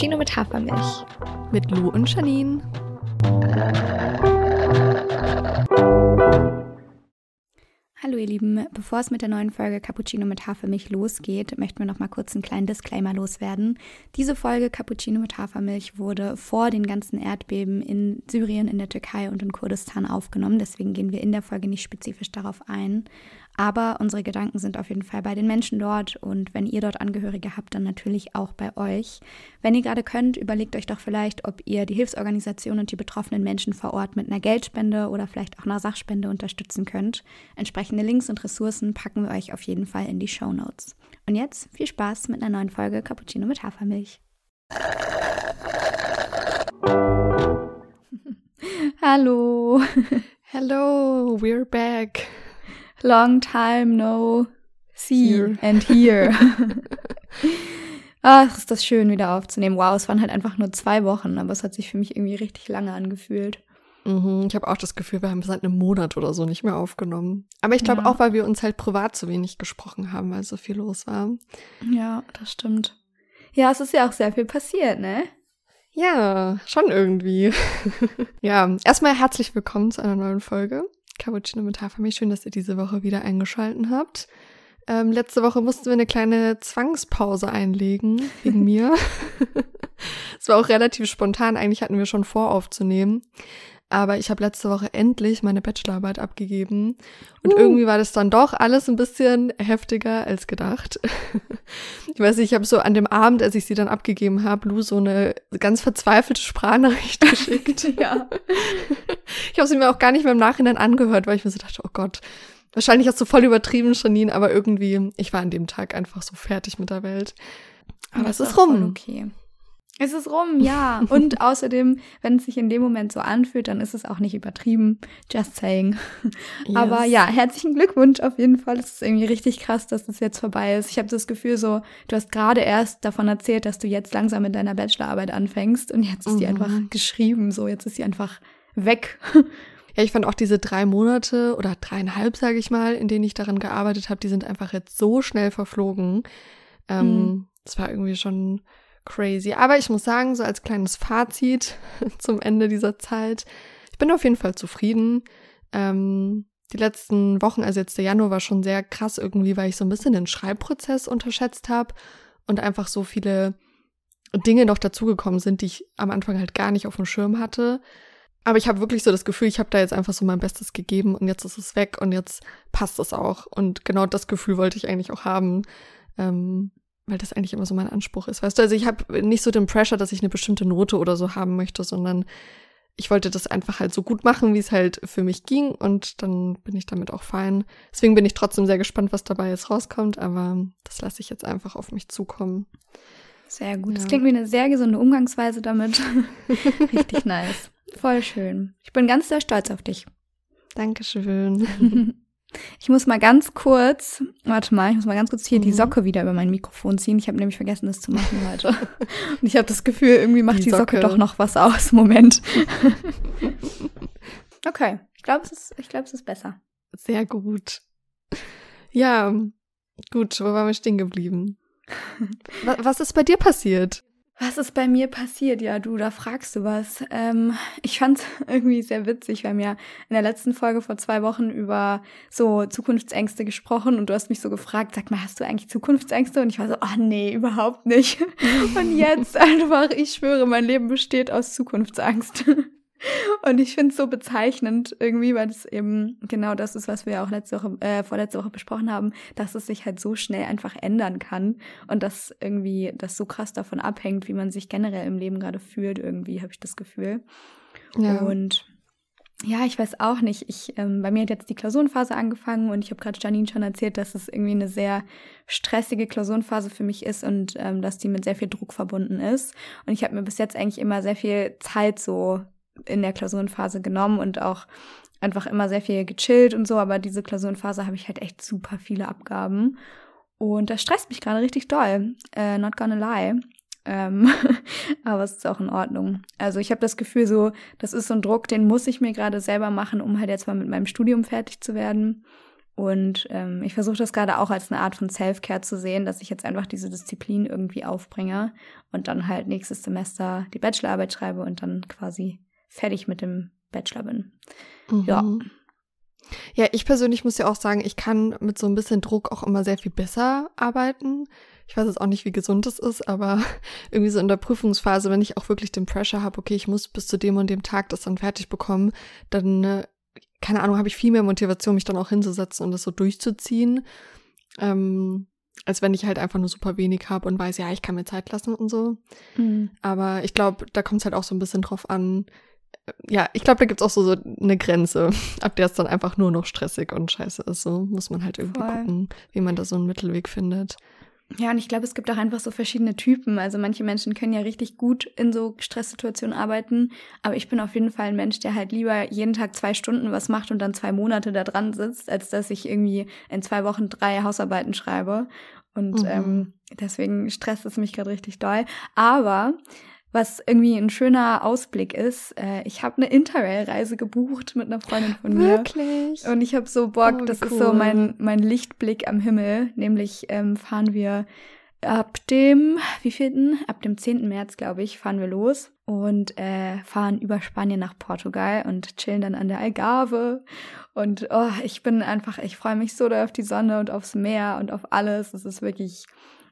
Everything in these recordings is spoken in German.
Cappuccino mit Hafermilch. Mit Lou und Janine. Hallo ihr Lieben, bevor es mit der neuen Folge Cappuccino mit Hafermilch losgeht, möchten wir noch mal kurz einen kleinen Disclaimer loswerden. Diese Folge Cappuccino mit Hafermilch wurde vor den ganzen Erdbeben in Syrien, in der Türkei und in Kurdistan aufgenommen, deswegen gehen wir in der Folge nicht spezifisch darauf ein. Aber unsere Gedanken sind auf jeden Fall bei den Menschen dort und wenn ihr dort Angehörige habt, dann natürlich auch bei euch. Wenn ihr gerade könnt, überlegt euch doch vielleicht, ob ihr die Hilfsorganisation und die betroffenen Menschen vor Ort mit einer Geldspende oder vielleicht auch einer Sachspende unterstützen könnt. Entsprechende Links und Ressourcen packen wir euch auf jeden Fall in die Show Notes. Und jetzt viel Spaß mit einer neuen Folge Cappuccino mit Hafermilch. Hallo. Hello, we're back. Long time no see here. and hear. Ach, ist das schön, wieder aufzunehmen. Wow, es waren halt einfach nur zwei Wochen, aber es hat sich für mich irgendwie richtig lange angefühlt. Mhm, ich habe auch das Gefühl, wir haben seit einem Monat oder so nicht mehr aufgenommen. Aber ich glaube ja. auch, weil wir uns halt privat so wenig gesprochen haben, weil so viel los war. Ja, das stimmt. Ja, es ist ja auch sehr viel passiert, ne? Ja, schon irgendwie. ja, erstmal herzlich willkommen zu einer neuen Folge. Cappuccino mit Hafermilch. Schön, dass ihr diese Woche wieder eingeschalten habt. Ähm, letzte Woche mussten wir eine kleine Zwangspause einlegen wegen mir. Es war auch relativ spontan. Eigentlich hatten wir schon vor aufzunehmen. Aber ich habe letzte Woche endlich meine Bachelorarbeit abgegeben. Und uh. irgendwie war das dann doch alles ein bisschen heftiger als gedacht. ich weiß nicht, ich habe so an dem Abend, als ich sie dann abgegeben habe, Lou so eine ganz verzweifelte Sprachnachricht geschickt. ja. Ich habe sie mir auch gar nicht mehr im Nachhinein angehört, weil ich mir so dachte, oh Gott, wahrscheinlich hast du voll übertrieben, Janine, aber irgendwie, ich war an dem Tag einfach so fertig mit der Welt. Aber es ist rum. Okay. Es ist rum, ja. Und außerdem, wenn es sich in dem Moment so anfühlt, dann ist es auch nicht übertrieben. Just saying. Yes. Aber ja, herzlichen Glückwunsch auf jeden Fall. Es ist irgendwie richtig krass, dass das jetzt vorbei ist. Ich habe das Gefühl so, du hast gerade erst davon erzählt, dass du jetzt langsam mit deiner Bachelorarbeit anfängst und jetzt ist mhm. die einfach geschrieben. So, jetzt ist sie einfach weg. Ja, ich fand auch diese drei Monate oder dreieinhalb, sage ich mal, in denen ich daran gearbeitet habe, die sind einfach jetzt so schnell verflogen. Ähm, mhm. Das war irgendwie schon crazy. Aber ich muss sagen, so als kleines Fazit zum Ende dieser Zeit, ich bin auf jeden Fall zufrieden. Ähm, die letzten Wochen, also jetzt der Januar war schon sehr krass irgendwie, weil ich so ein bisschen den Schreibprozess unterschätzt habe und einfach so viele Dinge noch dazugekommen sind, die ich am Anfang halt gar nicht auf dem Schirm hatte. Aber ich habe wirklich so das Gefühl, ich habe da jetzt einfach so mein Bestes gegeben und jetzt ist es weg und jetzt passt es auch. Und genau das Gefühl wollte ich eigentlich auch haben. Ähm, weil das eigentlich immer so mein Anspruch ist. Weißt du, also ich habe nicht so den Pressure, dass ich eine bestimmte Note oder so haben möchte, sondern ich wollte das einfach halt so gut machen, wie es halt für mich ging und dann bin ich damit auch fein. Deswegen bin ich trotzdem sehr gespannt, was dabei jetzt rauskommt, aber das lasse ich jetzt einfach auf mich zukommen. Sehr gut. Ja. Das klingt wie eine sehr gesunde Umgangsweise damit. Richtig nice. Voll schön. Ich bin ganz sehr stolz auf dich. Dankeschön. Ich muss mal ganz kurz, warte mal, ich muss mal ganz kurz hier mhm. die Socke wieder über mein Mikrofon ziehen. Ich habe nämlich vergessen, das zu machen heute. Und ich habe das Gefühl, irgendwie macht die, die Socke. Socke. doch noch was aus. Moment. okay, ich glaube, es, ist, glaub, es ist besser. Sehr gut. Ja, gut, wo waren wir stehen geblieben? Was ist bei dir passiert? Was ist bei mir passiert? Ja, du, da fragst du was. Ähm, ich fand irgendwie sehr witzig. Wir haben ja in der letzten Folge vor zwei Wochen über so Zukunftsängste gesprochen und du hast mich so gefragt, sag mal, hast du eigentlich Zukunftsängste? Und ich war so, oh nee, überhaupt nicht. Und jetzt einfach, ich schwöre, mein Leben besteht aus Zukunftsangst. Und ich finde es so bezeichnend irgendwie, weil es eben genau das ist, was wir auch letzte Woche, äh, vorletzte Woche besprochen haben, dass es sich halt so schnell einfach ändern kann und dass irgendwie das so krass davon abhängt, wie man sich generell im Leben gerade fühlt, irgendwie, habe ich das Gefühl. Ja. Und ja, ich weiß auch nicht. Ich, ähm, bei mir hat jetzt die Klausurenphase angefangen und ich habe gerade Janine schon erzählt, dass es irgendwie eine sehr stressige Klausurenphase für mich ist und ähm, dass die mit sehr viel Druck verbunden ist. Und ich habe mir bis jetzt eigentlich immer sehr viel Zeit so in der Klausurenphase genommen und auch einfach immer sehr viel gechillt und so, aber diese Klausurenphase habe ich halt echt super viele Abgaben. Und das stresst mich gerade richtig doll. Äh, not gonna lie. Ähm, aber es ist auch in Ordnung. Also ich habe das Gefühl, so, das ist so ein Druck, den muss ich mir gerade selber machen, um halt jetzt mal mit meinem Studium fertig zu werden. Und ähm, ich versuche das gerade auch als eine Art von Self-Care zu sehen, dass ich jetzt einfach diese Disziplin irgendwie aufbringe und dann halt nächstes Semester die Bachelorarbeit schreibe und dann quasi fertig mit dem Bachelor bin. Mhm. Ja. Ja, ich persönlich muss ja auch sagen, ich kann mit so ein bisschen Druck auch immer sehr viel besser arbeiten. Ich weiß jetzt auch nicht, wie gesund das ist, aber irgendwie so in der Prüfungsphase, wenn ich auch wirklich den Pressure habe, okay, ich muss bis zu dem und dem Tag das dann fertig bekommen, dann, äh, keine Ahnung, habe ich viel mehr Motivation, mich dann auch hinzusetzen und das so durchzuziehen. Ähm, als wenn ich halt einfach nur super wenig habe und weiß, ja, ich kann mir Zeit lassen und so. Mhm. Aber ich glaube, da kommt es halt auch so ein bisschen drauf an, ja, ich glaube, da gibt es auch so, so eine Grenze, ab der es dann einfach nur noch stressig und scheiße ist. So muss man halt irgendwie Voll. gucken, wie man da so einen Mittelweg findet. Ja, und ich glaube, es gibt auch einfach so verschiedene Typen. Also manche Menschen können ja richtig gut in so Stresssituationen arbeiten, aber ich bin auf jeden Fall ein Mensch, der halt lieber jeden Tag zwei Stunden was macht und dann zwei Monate da dran sitzt, als dass ich irgendwie in zwei Wochen drei Hausarbeiten schreibe. Und mhm. ähm, deswegen stresst es mich gerade richtig doll. Aber was irgendwie ein schöner Ausblick ist. Äh, ich habe eine Interrail-Reise gebucht mit einer Freundin von mir. Wirklich? Und ich habe so Bock, oh, das cool. ist so mein, mein Lichtblick am Himmel. Nämlich ähm, fahren wir ab dem, wie vielten? Ab dem 10. März, glaube ich, fahren wir los und äh, fahren über Spanien nach Portugal und chillen dann an der Algarve. Und oh, ich bin einfach, ich freue mich so da auf die Sonne und aufs Meer und auf alles. Es ist wirklich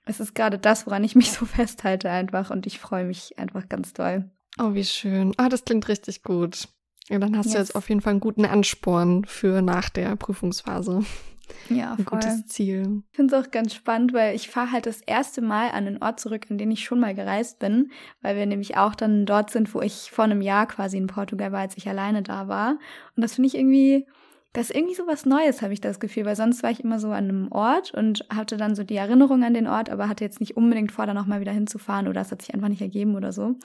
es ist gerade das, woran ich mich so festhalte einfach und ich freue mich einfach ganz doll. Oh, wie schön. Ah, das klingt richtig gut. Ja, dann hast yes. du jetzt auf jeden Fall einen guten Ansporn für nach der Prüfungsphase. Ja, voll. Ein gutes Ziel. Ich finde es auch ganz spannend, weil ich fahre halt das erste Mal an den Ort zurück, an den ich schon mal gereist bin, weil wir nämlich auch dann dort sind, wo ich vor einem Jahr quasi in Portugal war, als ich alleine da war. Und das finde ich irgendwie das ist irgendwie so was Neues, habe ich das Gefühl, weil sonst war ich immer so an einem Ort und hatte dann so die Erinnerung an den Ort, aber hatte jetzt nicht unbedingt vor, da nochmal wieder hinzufahren oder es hat sich einfach nicht ergeben oder so.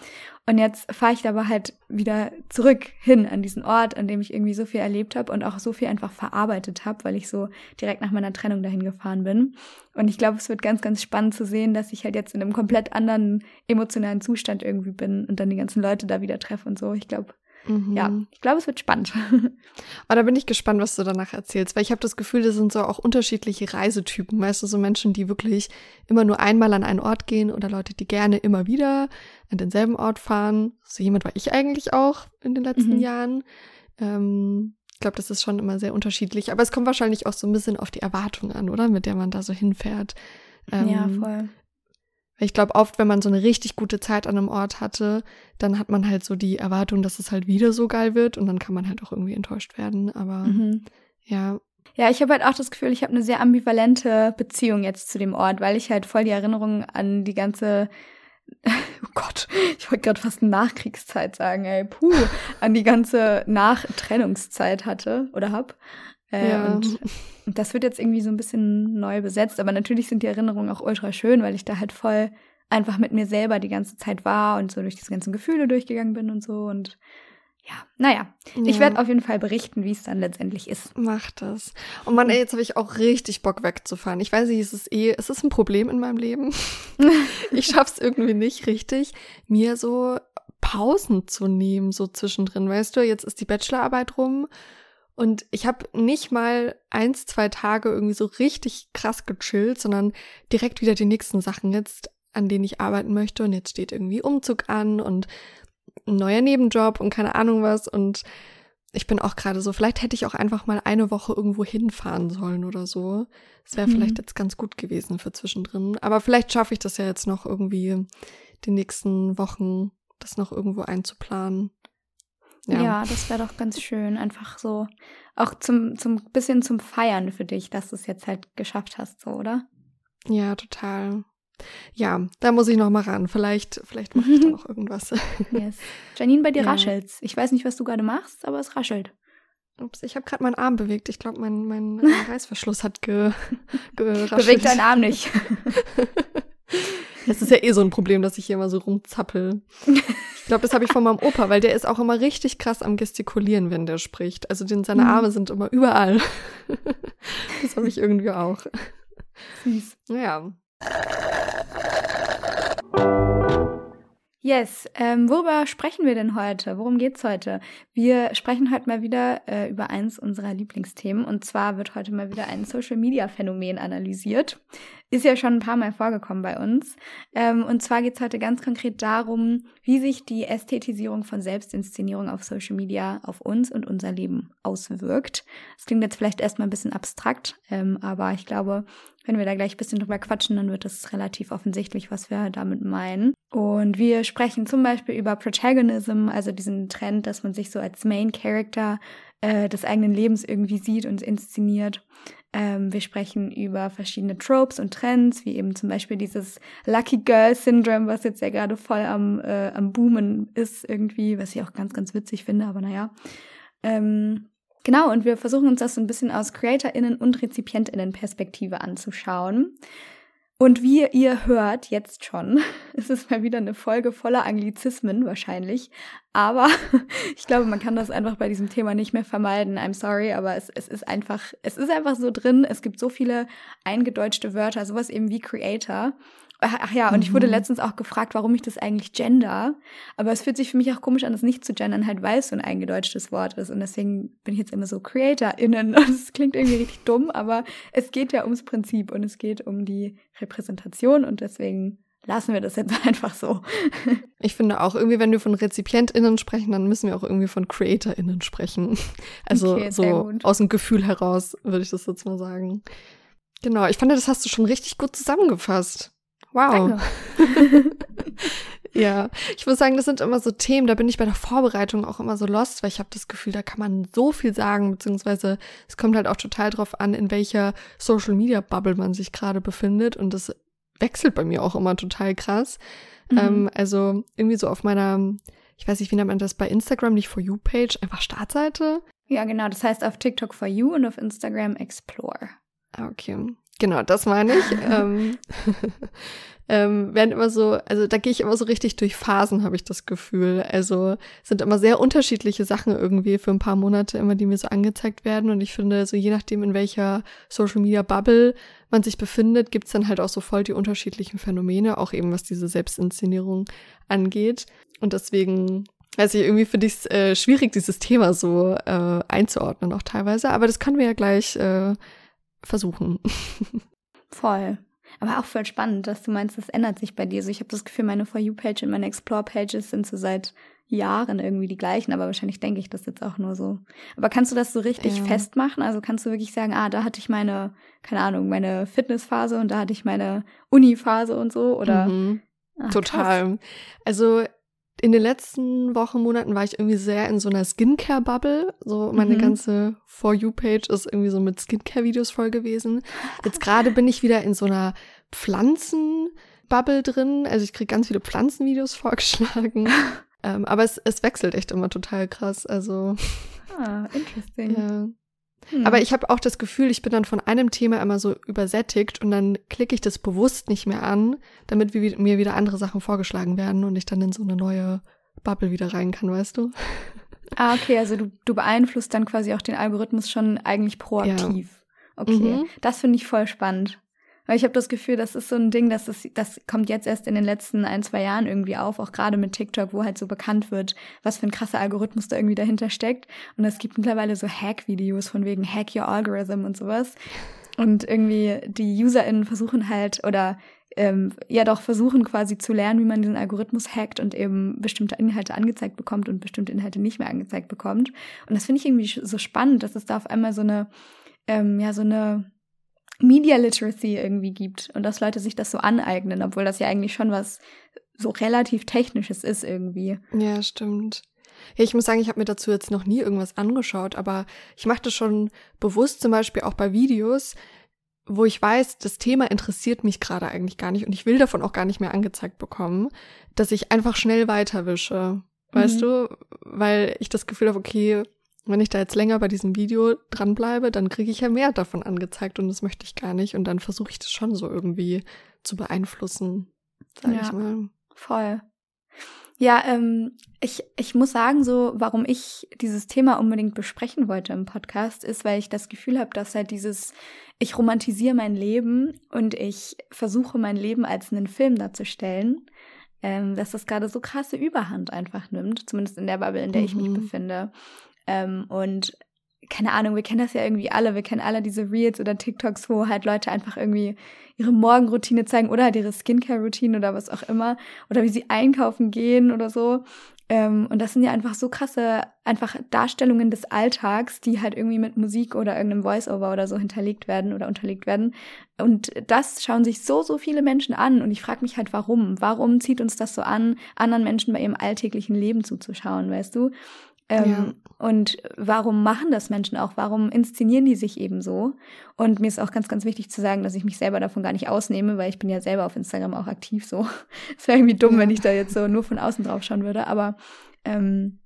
Und jetzt fahre ich aber halt wieder zurück hin an diesen Ort, an dem ich irgendwie so viel erlebt habe und auch so viel einfach verarbeitet habe, weil ich so direkt nach meiner Trennung dahin gefahren bin. Und ich glaube, es wird ganz, ganz spannend zu sehen, dass ich halt jetzt in einem komplett anderen emotionalen Zustand irgendwie bin und dann die ganzen Leute da wieder treffe und so. Ich glaube, Mhm. Ja, ich glaube, es wird spannend. Aber oh, da bin ich gespannt, was du danach erzählst, weil ich habe das Gefühl, das sind so auch unterschiedliche Reisetypen. Weißt du, so Menschen, die wirklich immer nur einmal an einen Ort gehen oder Leute, die gerne immer wieder an denselben Ort fahren. So jemand war ich eigentlich auch in den letzten mhm. Jahren. Ähm, ich glaube, das ist schon immer sehr unterschiedlich. Aber es kommt wahrscheinlich auch so ein bisschen auf die Erwartung an, oder? Mit der man da so hinfährt. Ähm, ja, voll. Ich glaube, oft, wenn man so eine richtig gute Zeit an einem Ort hatte, dann hat man halt so die Erwartung, dass es halt wieder so geil wird und dann kann man halt auch irgendwie enttäuscht werden. Aber mhm. ja. Ja, ich habe halt auch das Gefühl, ich habe eine sehr ambivalente Beziehung jetzt zu dem Ort, weil ich halt voll die Erinnerung an die ganze Oh Gott, ich wollte gerade fast Nachkriegszeit sagen, ey, puh, an die ganze Nachtrennungszeit hatte oder hab. Äh, ja. Und das wird jetzt irgendwie so ein bisschen neu besetzt, aber natürlich sind die Erinnerungen auch ultra schön, weil ich da halt voll einfach mit mir selber die ganze Zeit war und so durch diese ganzen Gefühle durchgegangen bin und so und ja, naja, ja. ich werde auf jeden Fall berichten, wie es dann letztendlich ist. Mach das. Und Mann, ey, jetzt habe ich auch richtig Bock wegzufahren. Ich weiß nicht, es ist eh, es ist ein Problem in meinem Leben. ich schaff's irgendwie nicht richtig, mir so Pausen zu nehmen, so zwischendrin. Weißt du, jetzt ist die Bachelorarbeit rum und ich habe nicht mal eins, zwei Tage irgendwie so richtig krass gechillt, sondern direkt wieder die nächsten Sachen jetzt, an denen ich arbeiten möchte. Und jetzt steht irgendwie Umzug an und ein neuer Nebenjob und keine Ahnung was. Und ich bin auch gerade so, vielleicht hätte ich auch einfach mal eine Woche irgendwo hinfahren sollen oder so. Das wäre mhm. vielleicht jetzt ganz gut gewesen für zwischendrin. Aber vielleicht schaffe ich das ja jetzt noch irgendwie die nächsten Wochen, das noch irgendwo einzuplanen. Ja, ja das wäre doch ganz schön. Einfach so, auch zum, zum bisschen zum Feiern für dich, dass du es jetzt halt geschafft hast, so, oder? Ja, total. Ja, da muss ich noch mal ran. Vielleicht, vielleicht mache ich da noch irgendwas. yes. Janine, bei dir ja. raschelt's. Ich weiß nicht, was du gerade machst, aber es raschelt. Ups, ich habe gerade meinen Arm bewegt. Ich glaube, mein, mein Reißverschluss hat ge, ge Bewegt deinen Arm nicht. Es ist ja eh so ein Problem, dass ich hier immer so rumzappel. Ich glaube, das habe ich von meinem Opa, weil der ist auch immer richtig krass am Gestikulieren, wenn der spricht. Also den, seine mhm. Arme sind immer überall. Das habe ich irgendwie auch. Süß. Ja. Yes, ähm, worüber sprechen wir denn heute? Worum geht's heute? Wir sprechen heute mal wieder äh, über eins unserer Lieblingsthemen und zwar wird heute mal wieder ein Social Media Phänomen analysiert. Ist ja schon ein paar Mal vorgekommen bei uns. Ähm, und zwar geht's heute ganz konkret darum, wie sich die Ästhetisierung von Selbstinszenierung auf Social Media auf uns und unser Leben auswirkt. Das klingt jetzt vielleicht erstmal ein bisschen abstrakt, ähm, aber ich glaube, wenn wir da gleich ein bisschen drüber quatschen, dann wird es relativ offensichtlich, was wir damit meinen. Und wir sprechen zum Beispiel über Protagonism, also diesen Trend, dass man sich so als Main Character äh, des eigenen Lebens irgendwie sieht und inszeniert. Ähm, wir sprechen über verschiedene Tropes und Trends, wie eben zum Beispiel dieses Lucky Girl Syndrome, was jetzt ja gerade voll am, äh, am Boomen ist irgendwie, was ich auch ganz, ganz witzig finde, aber naja. Ähm, Genau, und wir versuchen uns das so ein bisschen aus CreatorInnen und RezipientInnen-Perspektive anzuschauen. Und wie ihr hört, jetzt schon, ist es mal wieder eine Folge voller Anglizismen wahrscheinlich. Aber ich glaube, man kann das einfach bei diesem Thema nicht mehr vermeiden. I'm sorry, aber es, es ist einfach, es ist einfach so drin. Es gibt so viele eingedeutschte Wörter, sowas eben wie Creator. Ach ja, und ich wurde mhm. letztens auch gefragt, warum ich das eigentlich gender. Aber es fühlt sich für mich auch komisch an, das nicht zu gendern, halt weil es so ein eingedeutschtes Wort ist. Und deswegen bin ich jetzt immer so CreatorInnen. Und es klingt irgendwie richtig dumm, aber es geht ja ums Prinzip und es geht um die Repräsentation und deswegen lassen wir das jetzt einfach so. Ich finde auch irgendwie, wenn wir von RezipientInnen sprechen, dann müssen wir auch irgendwie von CreatorInnen sprechen. Also okay, so aus dem Gefühl heraus, würde ich das jetzt mal sagen. Genau, ich fand, das hast du schon richtig gut zusammengefasst. Wow. ja, ich muss sagen, das sind immer so Themen, da bin ich bei der Vorbereitung auch immer so lost, weil ich habe das Gefühl, da kann man so viel sagen, beziehungsweise es kommt halt auch total drauf an, in welcher Social Media Bubble man sich gerade befindet und das wechselt bei mir auch immer total krass. Mhm. Ähm, also irgendwie so auf meiner, ich weiß nicht, wie nennt man das bei Instagram, nicht For You Page, einfach Startseite. Ja, genau, das heißt auf TikTok For You und auf Instagram Explore. Ah, okay. Genau, das meine ich. ähm, ähm, werden immer so, also da gehe ich immer so richtig durch Phasen, habe ich das Gefühl. Also sind immer sehr unterschiedliche Sachen irgendwie für ein paar Monate immer, die mir so angezeigt werden. Und ich finde, so je nachdem, in welcher Social Media Bubble man sich befindet, gibt's dann halt auch so voll die unterschiedlichen Phänomene, auch eben was diese Selbstinszenierung angeht. Und deswegen also irgendwie finde ich es äh, schwierig, dieses Thema so äh, einzuordnen auch teilweise. Aber das können wir ja gleich äh, versuchen. Voll. Aber auch voll spannend, dass du meinst, das ändert sich bei dir. Also ich habe das Gefühl, meine For You-Page und meine Explore-Pages sind so seit Jahren irgendwie die gleichen, aber wahrscheinlich denke ich das jetzt auch nur so. Aber kannst du das so richtig ja. festmachen? Also kannst du wirklich sagen, ah, da hatte ich meine, keine Ahnung, meine Fitnessphase und da hatte ich meine Uni-Phase und so? Oder? Mhm. Ach, Total. Krass. Also in den letzten Wochen, Monaten war ich irgendwie sehr in so einer Skincare-Bubble. So meine mhm. ganze For You-Page ist irgendwie so mit Skincare-Videos voll gewesen. Jetzt gerade bin ich wieder in so einer Pflanzen-Bubble drin. Also ich kriege ganz viele Pflanzenvideos vorgeschlagen. ähm, aber es, es wechselt echt immer total krass. Also. Ah, interesting. Ja. Hm. Aber ich habe auch das Gefühl, ich bin dann von einem Thema immer so übersättigt und dann klicke ich das bewusst nicht mehr an, damit mir wieder andere Sachen vorgeschlagen werden und ich dann in so eine neue Bubble wieder rein kann, weißt du? Ah, okay, also du, du beeinflusst dann quasi auch den Algorithmus schon eigentlich proaktiv. Ja. Okay, mhm. das finde ich voll spannend. Weil ich habe das Gefühl, das ist so ein Ding, das, ist, das kommt jetzt erst in den letzten ein, zwei Jahren irgendwie auf, auch gerade mit TikTok, wo halt so bekannt wird, was für ein krasser Algorithmus da irgendwie dahinter steckt. Und es gibt mittlerweile so Hack-Videos von wegen Hack Your Algorithm und sowas. Und irgendwie die UserInnen versuchen halt, oder ähm, ja doch versuchen quasi zu lernen, wie man diesen Algorithmus hackt und eben bestimmte Inhalte angezeigt bekommt und bestimmte Inhalte nicht mehr angezeigt bekommt. Und das finde ich irgendwie so spannend, dass es da auf einmal so eine, ähm, ja, so eine Media Literacy irgendwie gibt und dass Leute sich das so aneignen, obwohl das ja eigentlich schon was so relativ Technisches ist irgendwie. Ja, stimmt. Ja, ich muss sagen, ich habe mir dazu jetzt noch nie irgendwas angeschaut, aber ich mache das schon bewusst, zum Beispiel auch bei Videos, wo ich weiß, das Thema interessiert mich gerade eigentlich gar nicht und ich will davon auch gar nicht mehr angezeigt bekommen, dass ich einfach schnell weiterwische. Weißt mhm. du? Weil ich das Gefühl habe, okay, wenn ich da jetzt länger bei diesem Video dranbleibe, dann kriege ich ja mehr davon angezeigt und das möchte ich gar nicht. Und dann versuche ich das schon so irgendwie zu beeinflussen, sage ja, ich mal. Voll. Ja, ähm, ich, ich muss sagen, so, warum ich dieses Thema unbedingt besprechen wollte im Podcast, ist, weil ich das Gefühl habe, dass halt dieses, ich romantisiere mein Leben und ich versuche mein Leben als einen Film darzustellen, ähm, dass das gerade so krasse Überhand einfach nimmt, zumindest in der Bubble, in der mhm. ich mich mhm. befinde. Ähm, und keine Ahnung, wir kennen das ja irgendwie alle, wir kennen alle diese Reels oder TikToks, wo halt Leute einfach irgendwie ihre Morgenroutine zeigen oder halt ihre Skincare-Routine oder was auch immer oder wie sie einkaufen gehen oder so. Ähm, und das sind ja einfach so krasse, einfach Darstellungen des Alltags, die halt irgendwie mit Musik oder irgendeinem Voice-Over oder so hinterlegt werden oder unterlegt werden. Und das schauen sich so, so viele Menschen an. Und ich frage mich halt, warum? Warum zieht uns das so an, anderen Menschen bei ihrem alltäglichen Leben zuzuschauen, weißt du? Ähm, ja. Und warum machen das Menschen auch? Warum inszenieren die sich eben so? Und mir ist auch ganz, ganz wichtig zu sagen, dass ich mich selber davon gar nicht ausnehme, weil ich bin ja selber auf Instagram auch aktiv so. Es wäre irgendwie dumm, ja. wenn ich da jetzt so nur von außen drauf schauen würde. Aber ähm,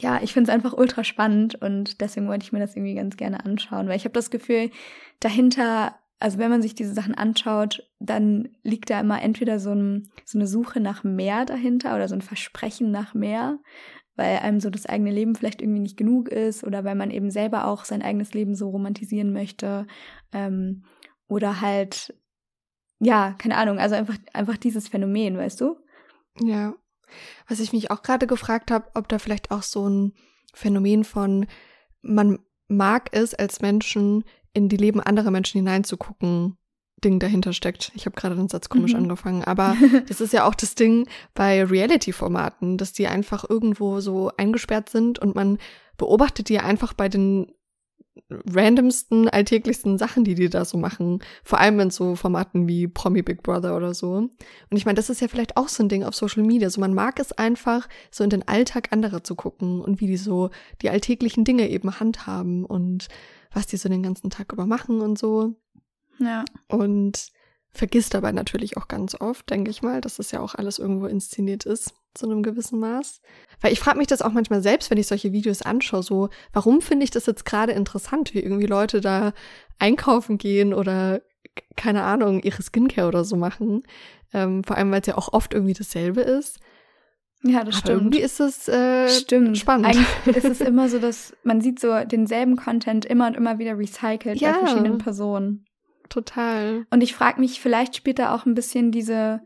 ja, ich finde es einfach ultra spannend und deswegen wollte ich mir das irgendwie ganz gerne anschauen, weil ich habe das Gefühl, dahinter also wenn man sich diese Sachen anschaut, dann liegt da immer entweder so, ein, so, eine Suche nach mehr dahinter oder so ein Versprechen nach mehr weil einem so das eigene Leben vielleicht irgendwie nicht genug ist oder weil man eben selber auch sein eigenes Leben so romantisieren möchte. Ähm, oder halt, ja, keine Ahnung, also einfach, einfach dieses Phänomen, weißt du? Ja. Was ich mich auch gerade gefragt habe, ob da vielleicht auch so ein Phänomen von, man mag es als Menschen, in die Leben anderer Menschen hineinzugucken, Ding dahinter steckt. Ich habe gerade den Satz komisch mhm. angefangen, aber das ist ja auch das Ding bei Reality-Formaten, dass die einfach irgendwo so eingesperrt sind und man beobachtet die einfach bei den randomsten, alltäglichsten Sachen, die die da so machen. Vor allem in so Formaten wie Promi Big Brother oder so. Und ich meine, das ist ja vielleicht auch so ein Ding auf Social Media. So man mag es einfach, so in den Alltag anderer zu gucken und wie die so die alltäglichen Dinge eben handhaben und was die so den ganzen Tag über machen und so. Ja. Und vergisst dabei natürlich auch ganz oft, denke ich mal, dass das ja auch alles irgendwo inszeniert ist, zu einem gewissen Maß. Weil ich frage mich das auch manchmal selbst, wenn ich solche Videos anschaue, so, warum finde ich das jetzt gerade interessant, wie irgendwie Leute da einkaufen gehen oder keine Ahnung, ihre Skincare oder so machen. Ähm, vor allem, weil es ja auch oft irgendwie dasselbe ist. Ja, das Aber stimmt. Irgendwie ist es äh, stimmt. spannend. Eigentlich ist es immer so, dass man sieht so denselben Content immer und immer wieder recycelt ja. bei verschiedenen Personen. Total. Und ich frage mich, vielleicht spielt da auch ein bisschen diese,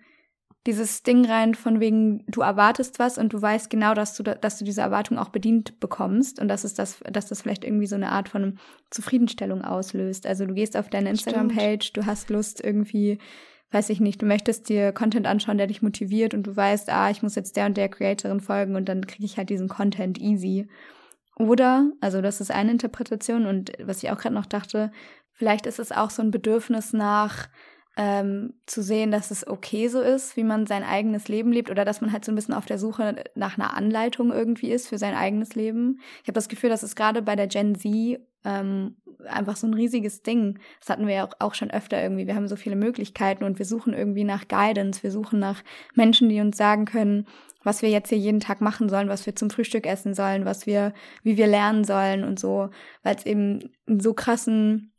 dieses Ding rein von wegen, du erwartest was und du weißt genau, dass du, dass du diese Erwartung auch bedient bekommst und dass es das, dass das vielleicht irgendwie so eine Art von Zufriedenstellung auslöst. Also du gehst auf deine Instagram-Page, du hast Lust irgendwie, weiß ich nicht, du möchtest dir Content anschauen, der dich motiviert und du weißt, ah, ich muss jetzt der und der Creatorin folgen und dann kriege ich halt diesen Content easy. Oder, also das ist eine Interpretation und was ich auch gerade noch dachte, Vielleicht ist es auch so ein Bedürfnis nach ähm, zu sehen, dass es okay so ist, wie man sein eigenes Leben lebt oder dass man halt so ein bisschen auf der Suche nach einer Anleitung irgendwie ist für sein eigenes Leben. Ich habe das Gefühl, dass es gerade bei der Gen Z ähm, einfach so ein riesiges Ding. Das hatten wir ja auch schon öfter irgendwie. Wir haben so viele Möglichkeiten und wir suchen irgendwie nach Guidance. Wir suchen nach Menschen, die uns sagen können, was wir jetzt hier jeden Tag machen sollen, was wir zum Frühstück essen sollen, was wir, wie wir lernen sollen und so, weil es eben so krassen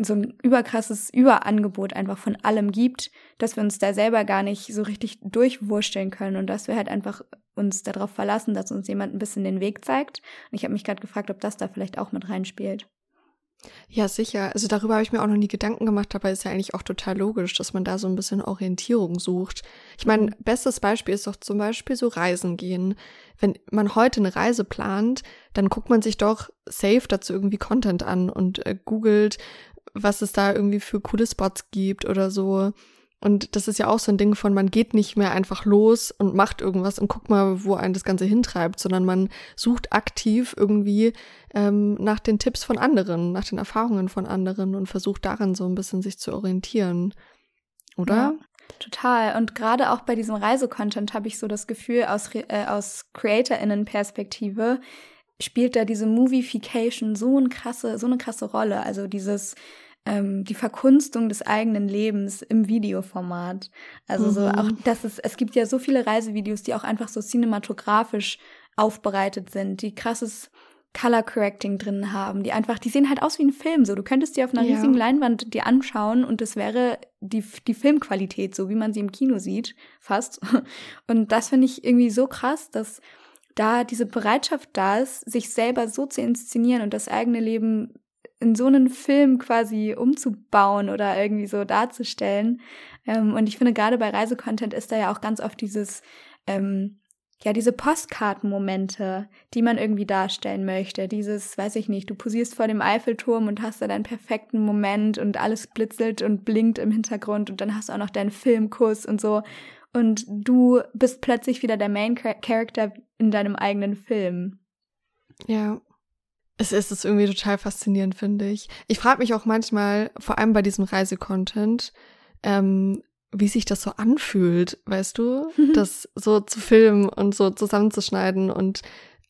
so ein überkrasses Überangebot einfach von allem gibt, dass wir uns da selber gar nicht so richtig durchwursteln können und dass wir halt einfach uns darauf verlassen, dass uns jemand ein bisschen den Weg zeigt. Und ich habe mich gerade gefragt, ob das da vielleicht auch mit reinspielt. Ja, sicher. Also darüber habe ich mir auch noch nie Gedanken gemacht. Dabei ist ja eigentlich auch total logisch, dass man da so ein bisschen Orientierung sucht. Ich meine, mhm. bestes Beispiel ist doch zum Beispiel so Reisen gehen. Wenn man heute eine Reise plant, dann guckt man sich doch safe dazu irgendwie Content an und äh, googelt, was es da irgendwie für coole Spots gibt oder so. Und das ist ja auch so ein Ding von, man geht nicht mehr einfach los und macht irgendwas und guckt mal, wo einen das Ganze hintreibt, sondern man sucht aktiv irgendwie ähm, nach den Tipps von anderen, nach den Erfahrungen von anderen und versucht daran so ein bisschen sich zu orientieren. Oder? Ja, total. Und gerade auch bei diesem Reisecontent habe ich so das Gefühl aus, äh, aus CreatorInnen-Perspektive, spielt da diese Movification so eine krasse, so eine krasse Rolle. Also dieses ähm, die Verkunstung des eigenen Lebens im Videoformat. Also mhm. so auch, dass es, es gibt ja so viele Reisevideos, die auch einfach so cinematografisch aufbereitet sind, die krasses Color Correcting drin haben, die einfach, die sehen halt aus wie ein Film. So, du könntest dir auf einer ja. riesigen Leinwand dir anschauen und es wäre die, die Filmqualität, so wie man sie im Kino sieht, fast. Und das finde ich irgendwie so krass, dass da diese Bereitschaft da ist, sich selber so zu inszenieren und das eigene Leben in so einen Film quasi umzubauen oder irgendwie so darzustellen. Ähm, und ich finde, gerade bei Reisecontent ist da ja auch ganz oft dieses, ähm, ja, diese Postkartenmomente, die man irgendwie darstellen möchte. Dieses, weiß ich nicht, du posierst vor dem Eiffelturm und hast da deinen perfekten Moment und alles blitzelt und blinkt im Hintergrund und dann hast du auch noch deinen Filmkuss und so. Und du bist plötzlich wieder der Main Character in deinem eigenen Film. Ja. Es ist es irgendwie total faszinierend, finde ich. Ich frage mich auch manchmal, vor allem bei diesem Reisecontent, ähm, wie sich das so anfühlt, weißt du, das so zu filmen und so zusammenzuschneiden und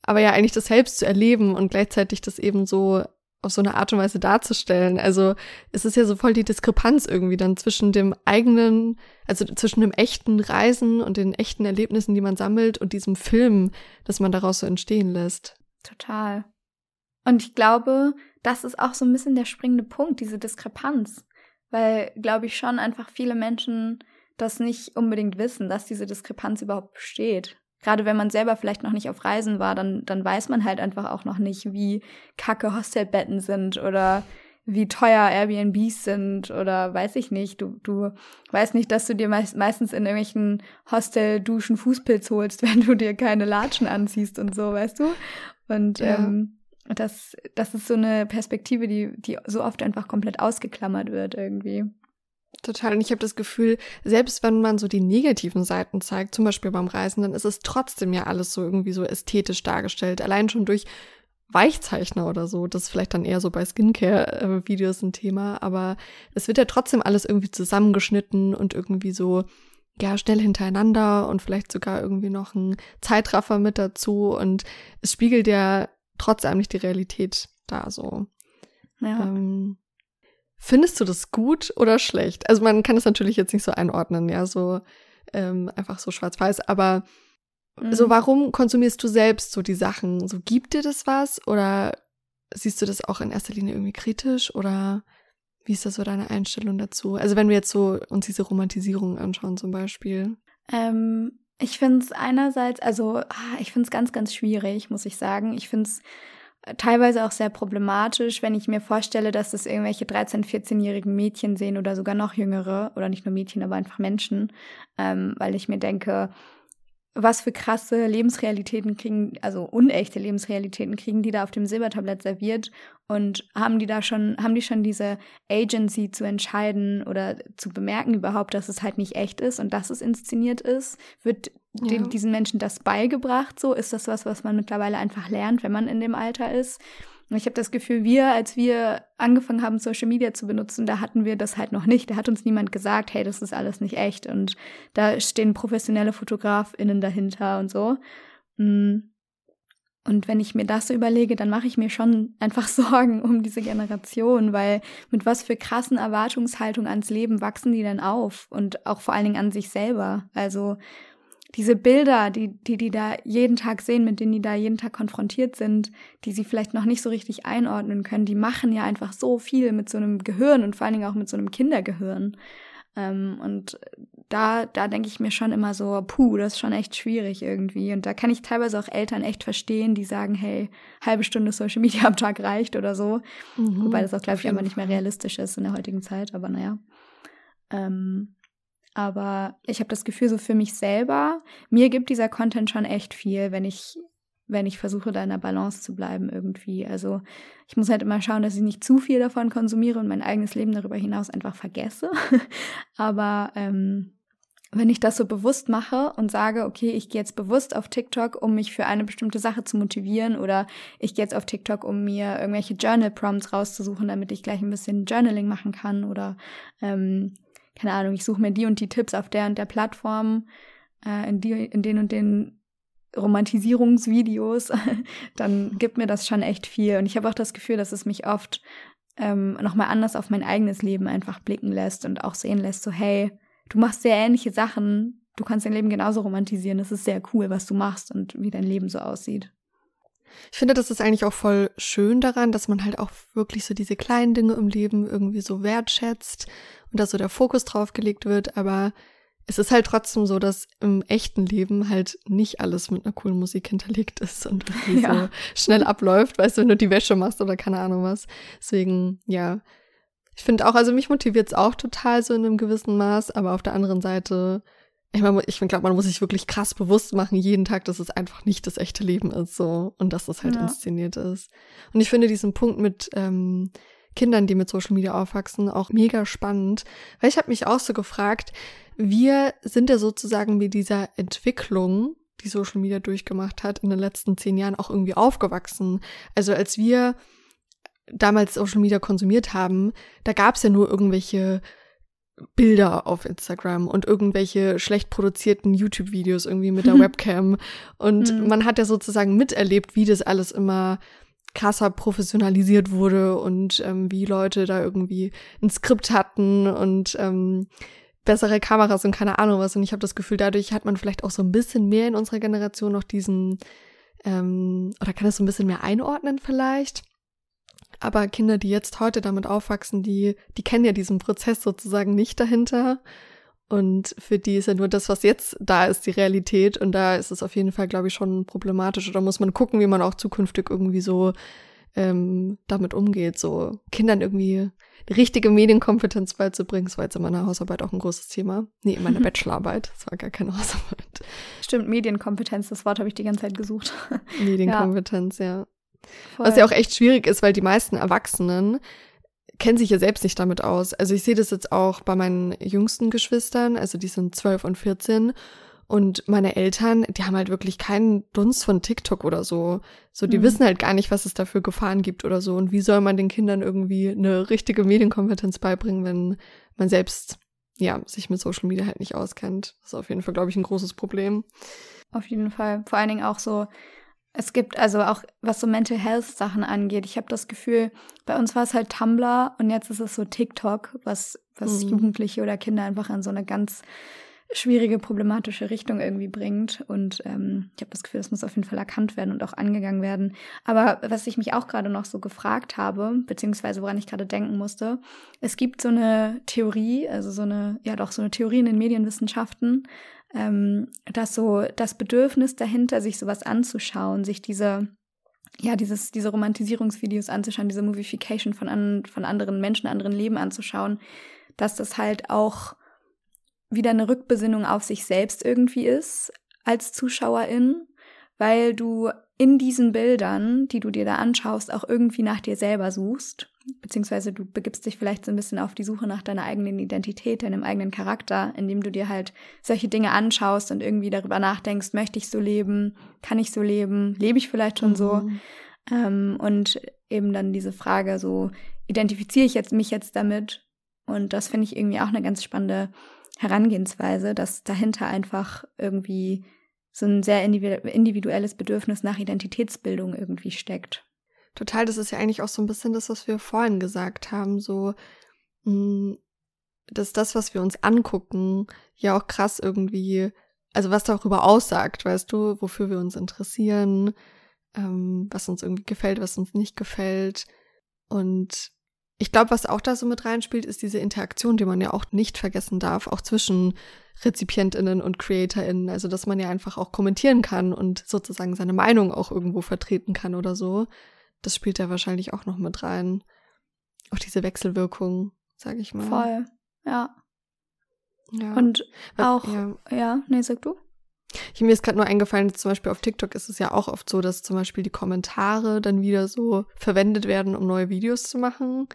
aber ja eigentlich das selbst zu erleben und gleichzeitig das eben so auf so eine Art und Weise darzustellen. Also es ist ja so voll die Diskrepanz irgendwie dann zwischen dem eigenen, also zwischen dem echten Reisen und den echten Erlebnissen, die man sammelt und diesem Film, das man daraus so entstehen lässt. Total. Und ich glaube, das ist auch so ein bisschen der springende Punkt, diese Diskrepanz weil, glaube ich, schon einfach viele Menschen das nicht unbedingt wissen, dass diese Diskrepanz überhaupt besteht. Gerade wenn man selber vielleicht noch nicht auf Reisen war, dann, dann weiß man halt einfach auch noch nicht, wie kacke Hostelbetten sind oder wie teuer Airbnbs sind oder weiß ich nicht. Du, du weißt nicht, dass du dir meist, meistens in irgendwelchen Hostel-Duschen Fußpilz holst, wenn du dir keine Latschen anziehst und so, weißt du? Und ja. ähm, das, das ist so eine Perspektive, die, die so oft einfach komplett ausgeklammert wird irgendwie. Total. Und ich habe das Gefühl, selbst wenn man so die negativen Seiten zeigt, zum Beispiel beim Reisen, dann ist es trotzdem ja alles so irgendwie so ästhetisch dargestellt. Allein schon durch Weichzeichner oder so. Das ist vielleicht dann eher so bei Skincare-Videos ein Thema. Aber es wird ja trotzdem alles irgendwie zusammengeschnitten und irgendwie so, ja, schnell hintereinander und vielleicht sogar irgendwie noch ein Zeitraffer mit dazu. Und es spiegelt ja trotzdem nicht die Realität da so. Ja. Ähm, findest du das gut oder schlecht? Also man kann es natürlich jetzt nicht so einordnen, ja, so ähm, einfach so schwarz-weiß, aber mhm. so warum konsumierst du selbst so die Sachen? So gibt dir das was oder siehst du das auch in erster Linie irgendwie kritisch oder wie ist das so deine Einstellung dazu? Also wenn wir jetzt so uns diese Romantisierung anschauen zum Beispiel. Ähm, ich finde es einerseits, also ah, ich finde es ganz, ganz schwierig, muss ich sagen. Ich finde es äh, teilweise auch sehr problematisch, wenn ich mir vorstelle, dass das irgendwelche 13-, 14-jährigen Mädchen sehen oder sogar noch jüngere oder nicht nur Mädchen, aber einfach Menschen, ähm, weil ich mir denke, was für krasse Lebensrealitäten kriegen, also unechte Lebensrealitäten kriegen die da auf dem Silbertablett serviert und haben die da schon, haben die schon diese Agency zu entscheiden oder zu bemerken überhaupt, dass es halt nicht echt ist und dass es inszeniert ist? Wird ja. den, diesen Menschen das beigebracht? So ist das was, was man mittlerweile einfach lernt, wenn man in dem Alter ist? Ich habe das Gefühl, wir, als wir angefangen haben, Social Media zu benutzen, da hatten wir das halt noch nicht. Da hat uns niemand gesagt, hey, das ist alles nicht echt. Und da stehen professionelle FotografInnen dahinter und so. Mm. Und wenn ich mir das so überlege, dann mache ich mir schon einfach Sorgen um diese Generation, weil mit was für krassen Erwartungshaltungen ans Leben wachsen die denn auf und auch vor allen Dingen an sich selber. Also diese Bilder, die, die die da jeden Tag sehen, mit denen die da jeden Tag konfrontiert sind, die sie vielleicht noch nicht so richtig einordnen können, die machen ja einfach so viel mit so einem Gehirn und vor allen Dingen auch mit so einem Kindergehirn. Ähm, und da, da denke ich mir schon immer so, puh, das ist schon echt schwierig irgendwie. Und da kann ich teilweise auch Eltern echt verstehen, die sagen, hey, halbe Stunde Social Media am Tag reicht oder so. Mhm, Wobei das auch, glaube ich, einfach nicht mehr realistisch ist in der heutigen Zeit, aber naja. Ähm, aber ich habe das Gefühl, so für mich selber, mir gibt dieser Content schon echt viel, wenn ich, wenn ich versuche, da in der Balance zu bleiben irgendwie. Also ich muss halt immer schauen, dass ich nicht zu viel davon konsumiere und mein eigenes Leben darüber hinaus einfach vergesse. Aber ähm, wenn ich das so bewusst mache und sage, okay, ich gehe jetzt bewusst auf TikTok, um mich für eine bestimmte Sache zu motivieren oder ich gehe jetzt auf TikTok, um mir irgendwelche Journal Prompts rauszusuchen, damit ich gleich ein bisschen Journaling machen kann oder ähm, keine Ahnung, ich suche mir die und die Tipps auf der und der Plattform, äh, in, die, in den und den Romantisierungsvideos, dann gibt mir das schon echt viel. Und ich habe auch das Gefühl, dass es mich oft ähm, nochmal anders auf mein eigenes Leben einfach blicken lässt und auch sehen lässt, so hey, du machst sehr ähnliche Sachen, du kannst dein Leben genauso romantisieren, das ist sehr cool, was du machst und wie dein Leben so aussieht. Ich finde, das ist eigentlich auch voll schön daran, dass man halt auch wirklich so diese kleinen Dinge im Leben irgendwie so wertschätzt und da so der Fokus drauf gelegt wird. Aber es ist halt trotzdem so, dass im echten Leben halt nicht alles mit einer coolen Musik hinterlegt ist und irgendwie ja. so schnell abläuft, weißt du, wenn du die Wäsche machst oder keine Ahnung was. Deswegen, ja. Ich finde auch, also mich motiviert es auch total so in einem gewissen Maß, aber auf der anderen Seite, ich, mein, ich glaube, man muss sich wirklich krass bewusst machen, jeden Tag, dass es einfach nicht das echte Leben ist, so, und dass das halt ja. inszeniert ist. Und ich finde diesen Punkt mit, ähm, Kindern, die mit Social Media aufwachsen, auch mega spannend, weil ich habe mich auch so gefragt, wir sind ja sozusagen mit dieser Entwicklung, die Social Media durchgemacht hat, in den letzten zehn Jahren auch irgendwie aufgewachsen. Also als wir damals Social Media konsumiert haben, da gab es ja nur irgendwelche Bilder auf Instagram und irgendwelche schlecht produzierten YouTube-Videos irgendwie mit der Webcam. Und mhm. man hat ja sozusagen miterlebt, wie das alles immer krasser professionalisiert wurde und ähm, wie Leute da irgendwie ein Skript hatten und ähm, bessere Kameras und keine Ahnung was. Und ich habe das Gefühl, dadurch hat man vielleicht auch so ein bisschen mehr in unserer Generation noch diesen, ähm, oder kann es so ein bisschen mehr einordnen vielleicht. Aber Kinder, die jetzt heute damit aufwachsen, die, die kennen ja diesen Prozess sozusagen nicht dahinter. Und für die ist ja nur das, was jetzt da ist, die Realität. Und da ist es auf jeden Fall, glaube ich, schon problematisch. Oder muss man gucken, wie man auch zukünftig irgendwie so ähm, damit umgeht, so Kindern irgendwie die richtige Medienkompetenz beizubringen. Das war jetzt in meiner Hausarbeit auch ein großes Thema. Nee, in meiner Bachelorarbeit. Das war gar keine Hausarbeit. Stimmt, Medienkompetenz, das Wort habe ich die ganze Zeit gesucht. Medienkompetenz, ja. ja. Was ja auch echt schwierig ist, weil die meisten Erwachsenen kennen sich ja selbst nicht damit aus. Also ich sehe das jetzt auch bei meinen jüngsten Geschwistern, also die sind 12 und 14 und meine Eltern, die haben halt wirklich keinen Dunst von TikTok oder so. So, die mhm. wissen halt gar nicht, was es dafür Gefahren gibt oder so. Und wie soll man den Kindern irgendwie eine richtige Medienkompetenz beibringen, wenn man selbst, ja, sich mit Social Media halt nicht auskennt? Das ist auf jeden Fall, glaube ich, ein großes Problem. Auf jeden Fall. Vor allen Dingen auch so, es gibt also auch, was so Mental Health Sachen angeht. Ich habe das Gefühl, bei uns war es halt Tumblr und jetzt ist es so TikTok, was, was mhm. Jugendliche oder Kinder einfach in so eine ganz schwierige, problematische Richtung irgendwie bringt. Und ähm, ich habe das Gefühl, das muss auf jeden Fall erkannt werden und auch angegangen werden. Aber was ich mich auch gerade noch so gefragt habe, beziehungsweise woran ich gerade denken musste, es gibt so eine Theorie, also so eine, ja doch, so eine Theorie in den Medienwissenschaften, ähm, dass so das Bedürfnis dahinter, sich sowas anzuschauen, sich diese ja, dieses, diese Romantisierungsvideos anzuschauen, diese Movification von, an, von anderen Menschen, anderen Leben anzuschauen, dass das halt auch wieder eine Rückbesinnung auf sich selbst irgendwie ist als Zuschauerin, weil du in diesen Bildern, die du dir da anschaust, auch irgendwie nach dir selber suchst, beziehungsweise du begibst dich vielleicht so ein bisschen auf die Suche nach deiner eigenen Identität, deinem eigenen Charakter, indem du dir halt solche Dinge anschaust und irgendwie darüber nachdenkst, möchte ich so leben, kann ich so leben, lebe ich vielleicht schon mhm. so? Ähm, und eben dann diese Frage so, identifiziere ich jetzt mich jetzt damit? Und das finde ich irgendwie auch eine ganz spannende Herangehensweise, dass dahinter einfach irgendwie so ein sehr individuelles Bedürfnis nach Identitätsbildung irgendwie steckt. Total, das ist ja eigentlich auch so ein bisschen das, was wir vorhin gesagt haben, so, hm, dass das, was wir uns angucken, ja auch krass irgendwie, also was darüber aussagt, weißt du, wofür wir uns interessieren, ähm, was uns irgendwie gefällt, was uns nicht gefällt. Und ich glaube, was auch da so mit reinspielt, ist diese Interaktion, die man ja auch nicht vergessen darf, auch zwischen RezipientInnen und CreatorInnen. Also, dass man ja einfach auch kommentieren kann und sozusagen seine Meinung auch irgendwo vertreten kann oder so. Das spielt ja wahrscheinlich auch noch mit rein. Auch diese Wechselwirkung, sage ich mal. Voll, ja. ja. Und auch, ja. ja, nee, sag du. Ich, mir ist gerade nur eingefallen, zum Beispiel auf TikTok ist es ja auch oft so, dass zum Beispiel die Kommentare dann wieder so verwendet werden, um neue Videos zu machen.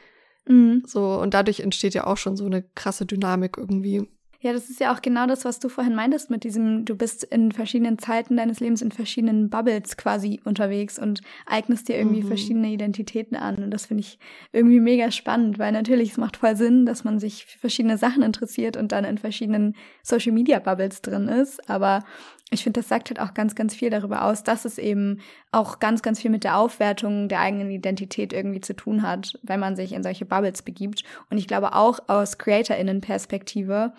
Mhm. So, und dadurch entsteht ja auch schon so eine krasse Dynamik irgendwie. Ja, das ist ja auch genau das, was du vorhin meintest mit diesem, du bist in verschiedenen Zeiten deines Lebens in verschiedenen Bubbles quasi unterwegs und eignest dir irgendwie mhm. verschiedene Identitäten an. Und das finde ich irgendwie mega spannend, weil natürlich es macht voll Sinn, dass man sich für verschiedene Sachen interessiert und dann in verschiedenen Social Media Bubbles drin ist. Aber ich finde, das sagt halt auch ganz, ganz viel darüber aus, dass es eben auch ganz, ganz viel mit der Aufwertung der eigenen Identität irgendwie zu tun hat, wenn man sich in solche Bubbles begibt. Und ich glaube auch aus CreatorInnen-Perspektive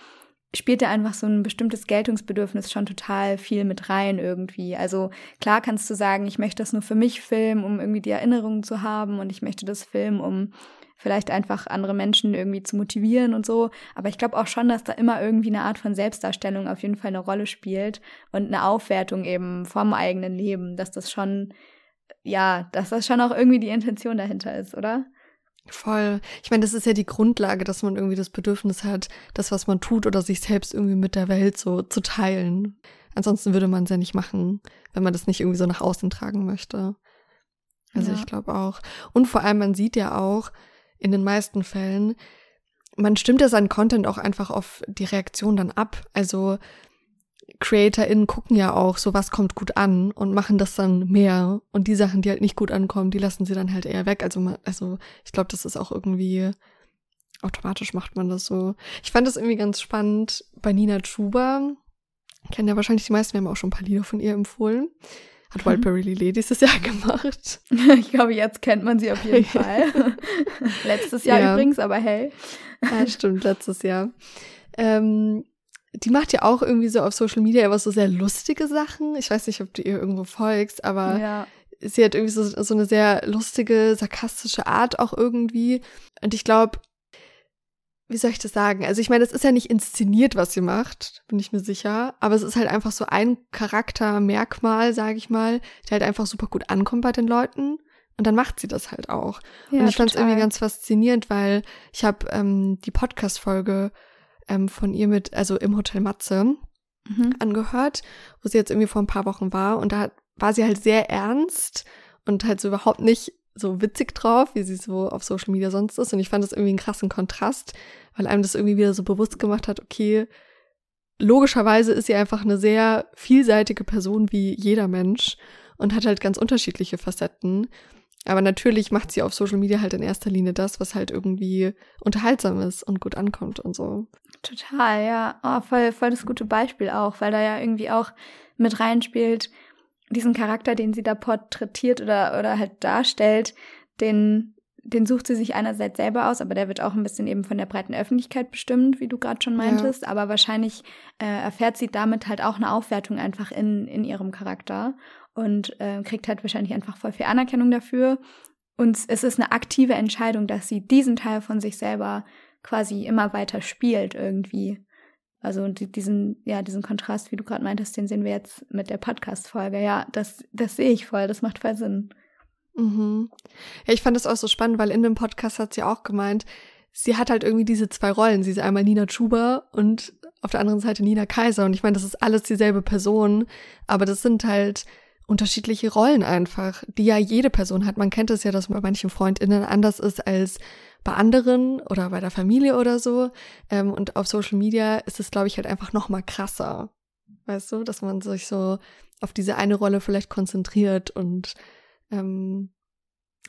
spielt da einfach so ein bestimmtes Geltungsbedürfnis schon total viel mit rein irgendwie. Also klar kannst du sagen, ich möchte das nur für mich filmen, um irgendwie die Erinnerungen zu haben und ich möchte das filmen, um vielleicht einfach andere Menschen irgendwie zu motivieren und so. Aber ich glaube auch schon, dass da immer irgendwie eine Art von Selbstdarstellung auf jeden Fall eine Rolle spielt und eine Aufwertung eben vom eigenen Leben, dass das schon, ja, dass das schon auch irgendwie die Intention dahinter ist, oder? Voll. Ich meine, das ist ja die Grundlage, dass man irgendwie das Bedürfnis hat, das, was man tut oder sich selbst irgendwie mit der Welt so zu teilen. Ansonsten würde man es ja nicht machen, wenn man das nicht irgendwie so nach außen tragen möchte. Also ja. ich glaube auch. Und vor allem, man sieht ja auch in den meisten Fällen, man stimmt ja seinen Content auch einfach auf die Reaktion dann ab. Also CreatorInnen gucken ja auch, so was kommt gut an und machen das dann mehr. Und die Sachen, die halt nicht gut ankommen, die lassen sie dann halt eher weg. Also, also ich glaube, das ist auch irgendwie automatisch macht man das so. Ich fand das irgendwie ganz spannend bei Nina Chuba. Kennen ja wahrscheinlich die meisten, wir haben auch schon ein paar Lieder von ihr empfohlen. Hat. Wildberry Lily dieses Jahr gemacht. Ich glaube, jetzt kennt man sie auf jeden Fall. letztes Jahr ja. übrigens, aber hey. Ja, stimmt, letztes Jahr. Ähm, die macht ja auch irgendwie so auf Social Media immer so sehr lustige Sachen. Ich weiß nicht, ob du ihr irgendwo folgst, aber ja. sie hat irgendwie so, so eine sehr lustige, sarkastische Art auch irgendwie. Und ich glaube, wie soll ich das sagen? Also ich meine, es ist ja nicht inszeniert, was sie macht, bin ich mir sicher. Aber es ist halt einfach so ein Charaktermerkmal, sage ich mal, der halt einfach super gut ankommt bei den Leuten. Und dann macht sie das halt auch. Ja, und ich fand es irgendwie ganz faszinierend, weil ich habe ähm, die Podcast-Folge ähm, von ihr mit, also im Hotel Matze, mhm. angehört, wo sie jetzt irgendwie vor ein paar Wochen war. Und da war sie halt sehr ernst und halt so überhaupt nicht so witzig drauf, wie sie so auf Social Media sonst ist. Und ich fand das irgendwie einen krassen Kontrast, weil einem das irgendwie wieder so bewusst gemacht hat, okay, logischerweise ist sie einfach eine sehr vielseitige Person wie jeder Mensch und hat halt ganz unterschiedliche Facetten. Aber natürlich macht sie auf Social Media halt in erster Linie das, was halt irgendwie unterhaltsam ist und gut ankommt und so. Total, ja. Oh, voll, voll das gute Beispiel auch, weil da ja irgendwie auch mit reinspielt, diesen Charakter, den sie da porträtiert oder, oder halt darstellt, den, den sucht sie sich einerseits selber aus, aber der wird auch ein bisschen eben von der breiten Öffentlichkeit bestimmt, wie du gerade schon meintest. Ja. Aber wahrscheinlich äh, erfährt sie damit halt auch eine Aufwertung einfach in, in ihrem Charakter und äh, kriegt halt wahrscheinlich einfach voll viel Anerkennung dafür. Und es ist eine aktive Entscheidung, dass sie diesen Teil von sich selber quasi immer weiter spielt irgendwie. Also diesen, ja, diesen Kontrast, wie du gerade meintest, den sehen wir jetzt mit der Podcast-Folge. Ja, das, das sehe ich voll, das macht voll Sinn. Mhm. Ja, ich fand das auch so spannend, weil in dem Podcast hat sie auch gemeint, sie hat halt irgendwie diese zwei Rollen. Sie ist einmal Nina Chuba und auf der anderen Seite Nina Kaiser. Und ich meine, das ist alles dieselbe Person, aber das sind halt unterschiedliche Rollen einfach, die ja jede Person hat. Man kennt es ja, dass bei manchen FreundInnen anders ist als bei anderen oder bei der Familie oder so. Ähm, und auf Social Media ist es, glaube ich, halt einfach noch mal krasser. Weißt du, dass man sich so auf diese eine Rolle vielleicht konzentriert und ähm,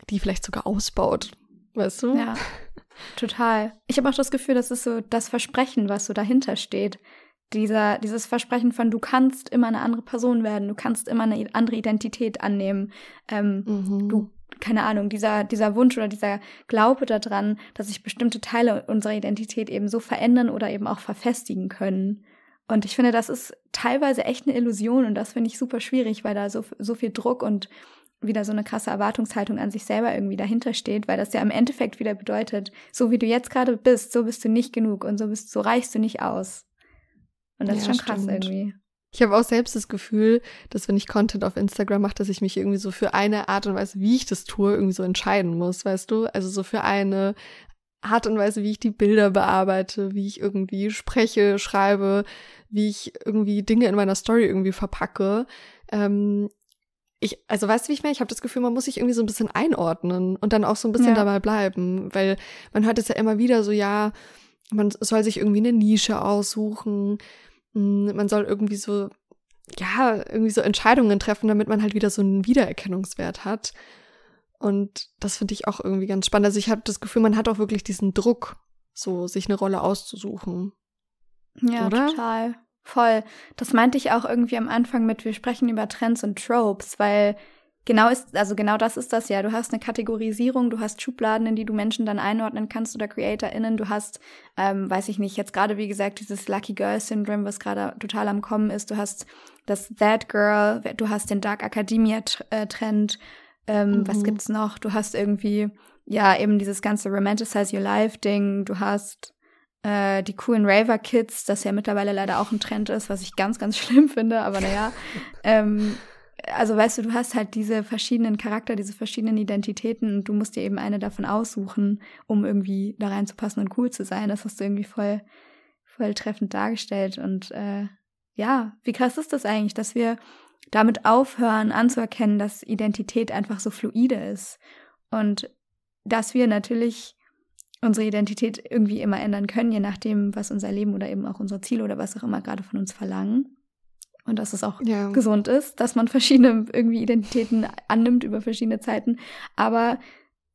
die vielleicht sogar ausbaut. Weißt du? Ja, total. Ich habe auch das Gefühl, das ist so das Versprechen, was so dahinter steht. Dieser, dieses Versprechen von, du kannst immer eine andere Person werden, du kannst immer eine andere Identität annehmen. Ähm, mhm. Du keine Ahnung, dieser, dieser Wunsch oder dieser Glaube daran, dass sich bestimmte Teile unserer Identität eben so verändern oder eben auch verfestigen können. Und ich finde, das ist teilweise echt eine Illusion und das finde ich super schwierig, weil da so, so viel Druck und wieder so eine krasse Erwartungshaltung an sich selber irgendwie dahinter steht, weil das ja im Endeffekt wieder bedeutet, so wie du jetzt gerade bist, so bist du nicht genug und so bist, so reichst du nicht aus. Und das ja, ist schon krass stimmt. irgendwie. Ich habe auch selbst das Gefühl, dass wenn ich Content auf Instagram mache, dass ich mich irgendwie so für eine Art und Weise, wie ich das tue, irgendwie so entscheiden muss, weißt du? Also so für eine Art und Weise, wie ich die Bilder bearbeite, wie ich irgendwie spreche, schreibe, wie ich irgendwie Dinge in meiner Story irgendwie verpacke. Ähm, ich, also weißt du, wie ich meine? Ich habe das Gefühl, man muss sich irgendwie so ein bisschen einordnen und dann auch so ein bisschen ja. dabei bleiben, weil man hört es ja immer wieder so, ja, man soll sich irgendwie eine Nische aussuchen hm, man soll irgendwie so, ja, irgendwie so Entscheidungen treffen, damit man halt wieder so einen Wiedererkennungswert hat. Und das finde ich auch irgendwie ganz spannend. Also ich habe das Gefühl, man hat auch wirklich diesen Druck, so sich eine Rolle auszusuchen. Ja, Oder? total. Voll. Das meinte ich auch irgendwie am Anfang mit, wir sprechen über Trends und Tropes, weil genau ist, also genau das ist das ja. Du hast eine Kategorisierung, du hast Schubladen, in die du Menschen dann einordnen kannst oder CreatorInnen. Du hast, ähm, weiß ich nicht, jetzt gerade wie gesagt, dieses Lucky Girl Syndrome, was gerade total am Kommen ist. Du hast das That Girl, du hast den Dark Academia äh, Trend. Ähm, mhm. Was gibt's noch? Du hast irgendwie, ja, eben dieses ganze Romanticize Your Life Ding. Du hast äh, die coolen Raver Kids, das ja mittlerweile leider auch ein Trend ist, was ich ganz, ganz schlimm finde, aber naja. ähm, also weißt du, du hast halt diese verschiedenen Charakter, diese verschiedenen Identitäten und du musst dir eben eine davon aussuchen, um irgendwie da reinzupassen und cool zu sein. Das hast du irgendwie voll, voll treffend dargestellt. Und äh, ja, wie krass ist das eigentlich, dass wir damit aufhören anzuerkennen, dass Identität einfach so fluide ist und dass wir natürlich unsere Identität irgendwie immer ändern können, je nachdem, was unser Leben oder eben auch unsere Ziele oder was auch immer gerade von uns verlangen. Und dass es auch ja. gesund ist, dass man verschiedene irgendwie Identitäten annimmt über verschiedene Zeiten. Aber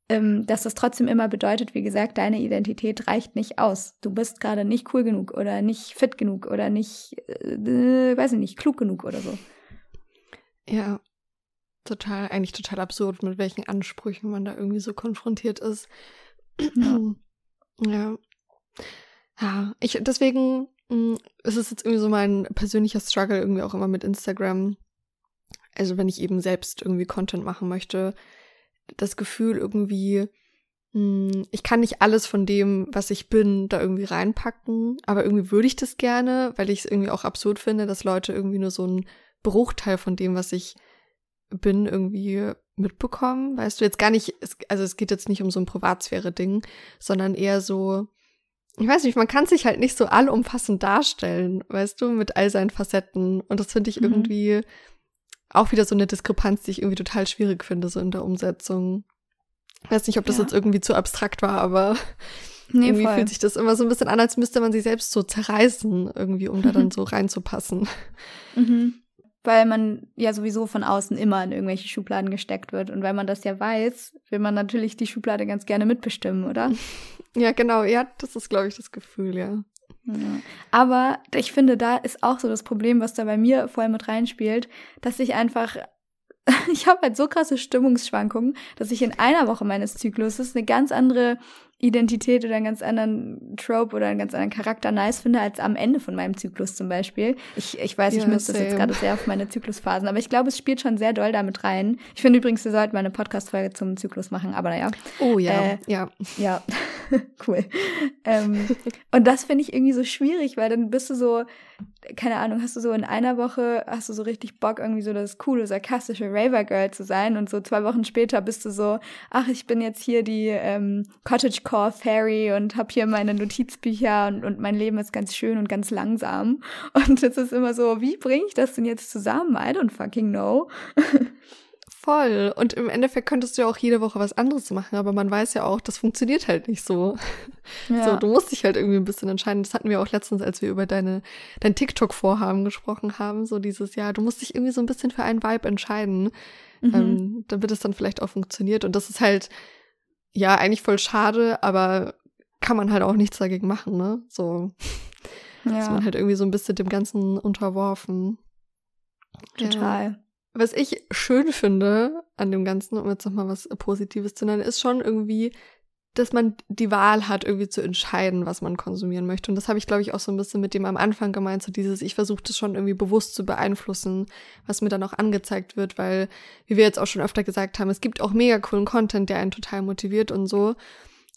ähm, dass das trotzdem immer bedeutet, wie gesagt, deine Identität reicht nicht aus. Du bist gerade nicht cool genug oder nicht fit genug oder nicht, äh, weiß ich nicht, klug genug oder so. Ja, total, eigentlich total absurd, mit welchen Ansprüchen man da irgendwie so konfrontiert ist. Ja. ja. Ich, deswegen mh, mm, ist es jetzt irgendwie so mein persönlicher Struggle irgendwie auch immer mit Instagram. Also wenn ich eben selbst irgendwie Content machen möchte, das Gefühl irgendwie, mh, mm, ich kann nicht alles von dem, was ich bin, da irgendwie reinpacken, aber irgendwie würde ich das gerne, weil ich es irgendwie auch absurd finde, dass Leute irgendwie nur so einen Bruchteil von dem, was ich bin, irgendwie mitbekommen. Weißt du, jetzt gar nicht, also es geht jetzt nicht um so ein Privatsphäre-Ding, sondern eher so, ich weiß nicht, man kann sich halt nicht so allumfassend darstellen, weißt du, mit all seinen Facetten. Und das finde ich mhm. irgendwie auch wieder so eine Diskrepanz, die ich irgendwie total schwierig finde, so in der Umsetzung. Ich weiß nicht, ob das ja. jetzt irgendwie zu abstrakt war, aber nee, irgendwie voll. fühlt sich das immer so ein bisschen an, als müsste man sich selbst so zerreißen, irgendwie, um da dann so reinzupassen. Mhm weil man ja sowieso von außen immer in irgendwelche Schubladen gesteckt wird. Und weil man das ja weiß, will man natürlich die Schublade ganz gerne mitbestimmen, oder? Ja, genau. Ja, das ist, glaube ich, das Gefühl, ja. ja. Aber ich finde, da ist auch so das Problem, was da bei mir voll mit reinspielt, dass ich einfach ich habe halt so krasse Stimmungsschwankungen, dass ich in einer Woche meines Zykluses eine ganz andere Identität oder einen ganz anderen Trope oder einen ganz anderen Charakter nice finde als am Ende von meinem Zyklus zum Beispiel. Ich, ich weiß, ja, ich müsste das jetzt gerade sehr auf meine Zyklusphasen, aber ich glaube, es spielt schon sehr doll damit rein. Ich finde übrigens, wir sollten mal eine Podcast-Folge zum Zyklus machen, aber naja. Oh ja, äh, ja. Ja, cool. ähm, und das finde ich irgendwie so schwierig, weil dann bist du so, keine Ahnung, hast du so in einer Woche, hast du so richtig Bock, irgendwie so das coole, sarkastische Raver-Girl zu sein und so zwei Wochen später bist du so, ach, ich bin jetzt hier die ähm, Cottage Core Fairy und habe hier meine Notizbücher und, und mein Leben ist ganz schön und ganz langsam. Und es ist immer so, wie bringe ich das denn jetzt zusammen? I don't fucking know. Voll. Und im Endeffekt könntest du ja auch jede Woche was anderes machen, aber man weiß ja auch, das funktioniert halt nicht so. Ja. So, du musst dich halt irgendwie ein bisschen entscheiden. Das hatten wir auch letztens, als wir über deine, dein TikTok-Vorhaben gesprochen haben, so dieses Jahr. Du musst dich irgendwie so ein bisschen für einen Vibe entscheiden, mhm. ähm, damit es dann vielleicht auch funktioniert. Und das ist halt, ja, eigentlich voll schade, aber kann man halt auch nichts dagegen machen, ne? So. Ja. Ist man halt irgendwie so ein bisschen dem Ganzen unterworfen. Total. Ja. Was ich schön finde an dem Ganzen, um jetzt nochmal was Positives zu nennen, ist schon irgendwie, dass man die Wahl hat, irgendwie zu entscheiden, was man konsumieren möchte. Und das habe ich, glaube ich, auch so ein bisschen mit dem am Anfang gemeint, so dieses, ich versuche das schon irgendwie bewusst zu beeinflussen, was mir dann auch angezeigt wird, weil, wie wir jetzt auch schon öfter gesagt haben, es gibt auch mega coolen Content, der einen total motiviert und so.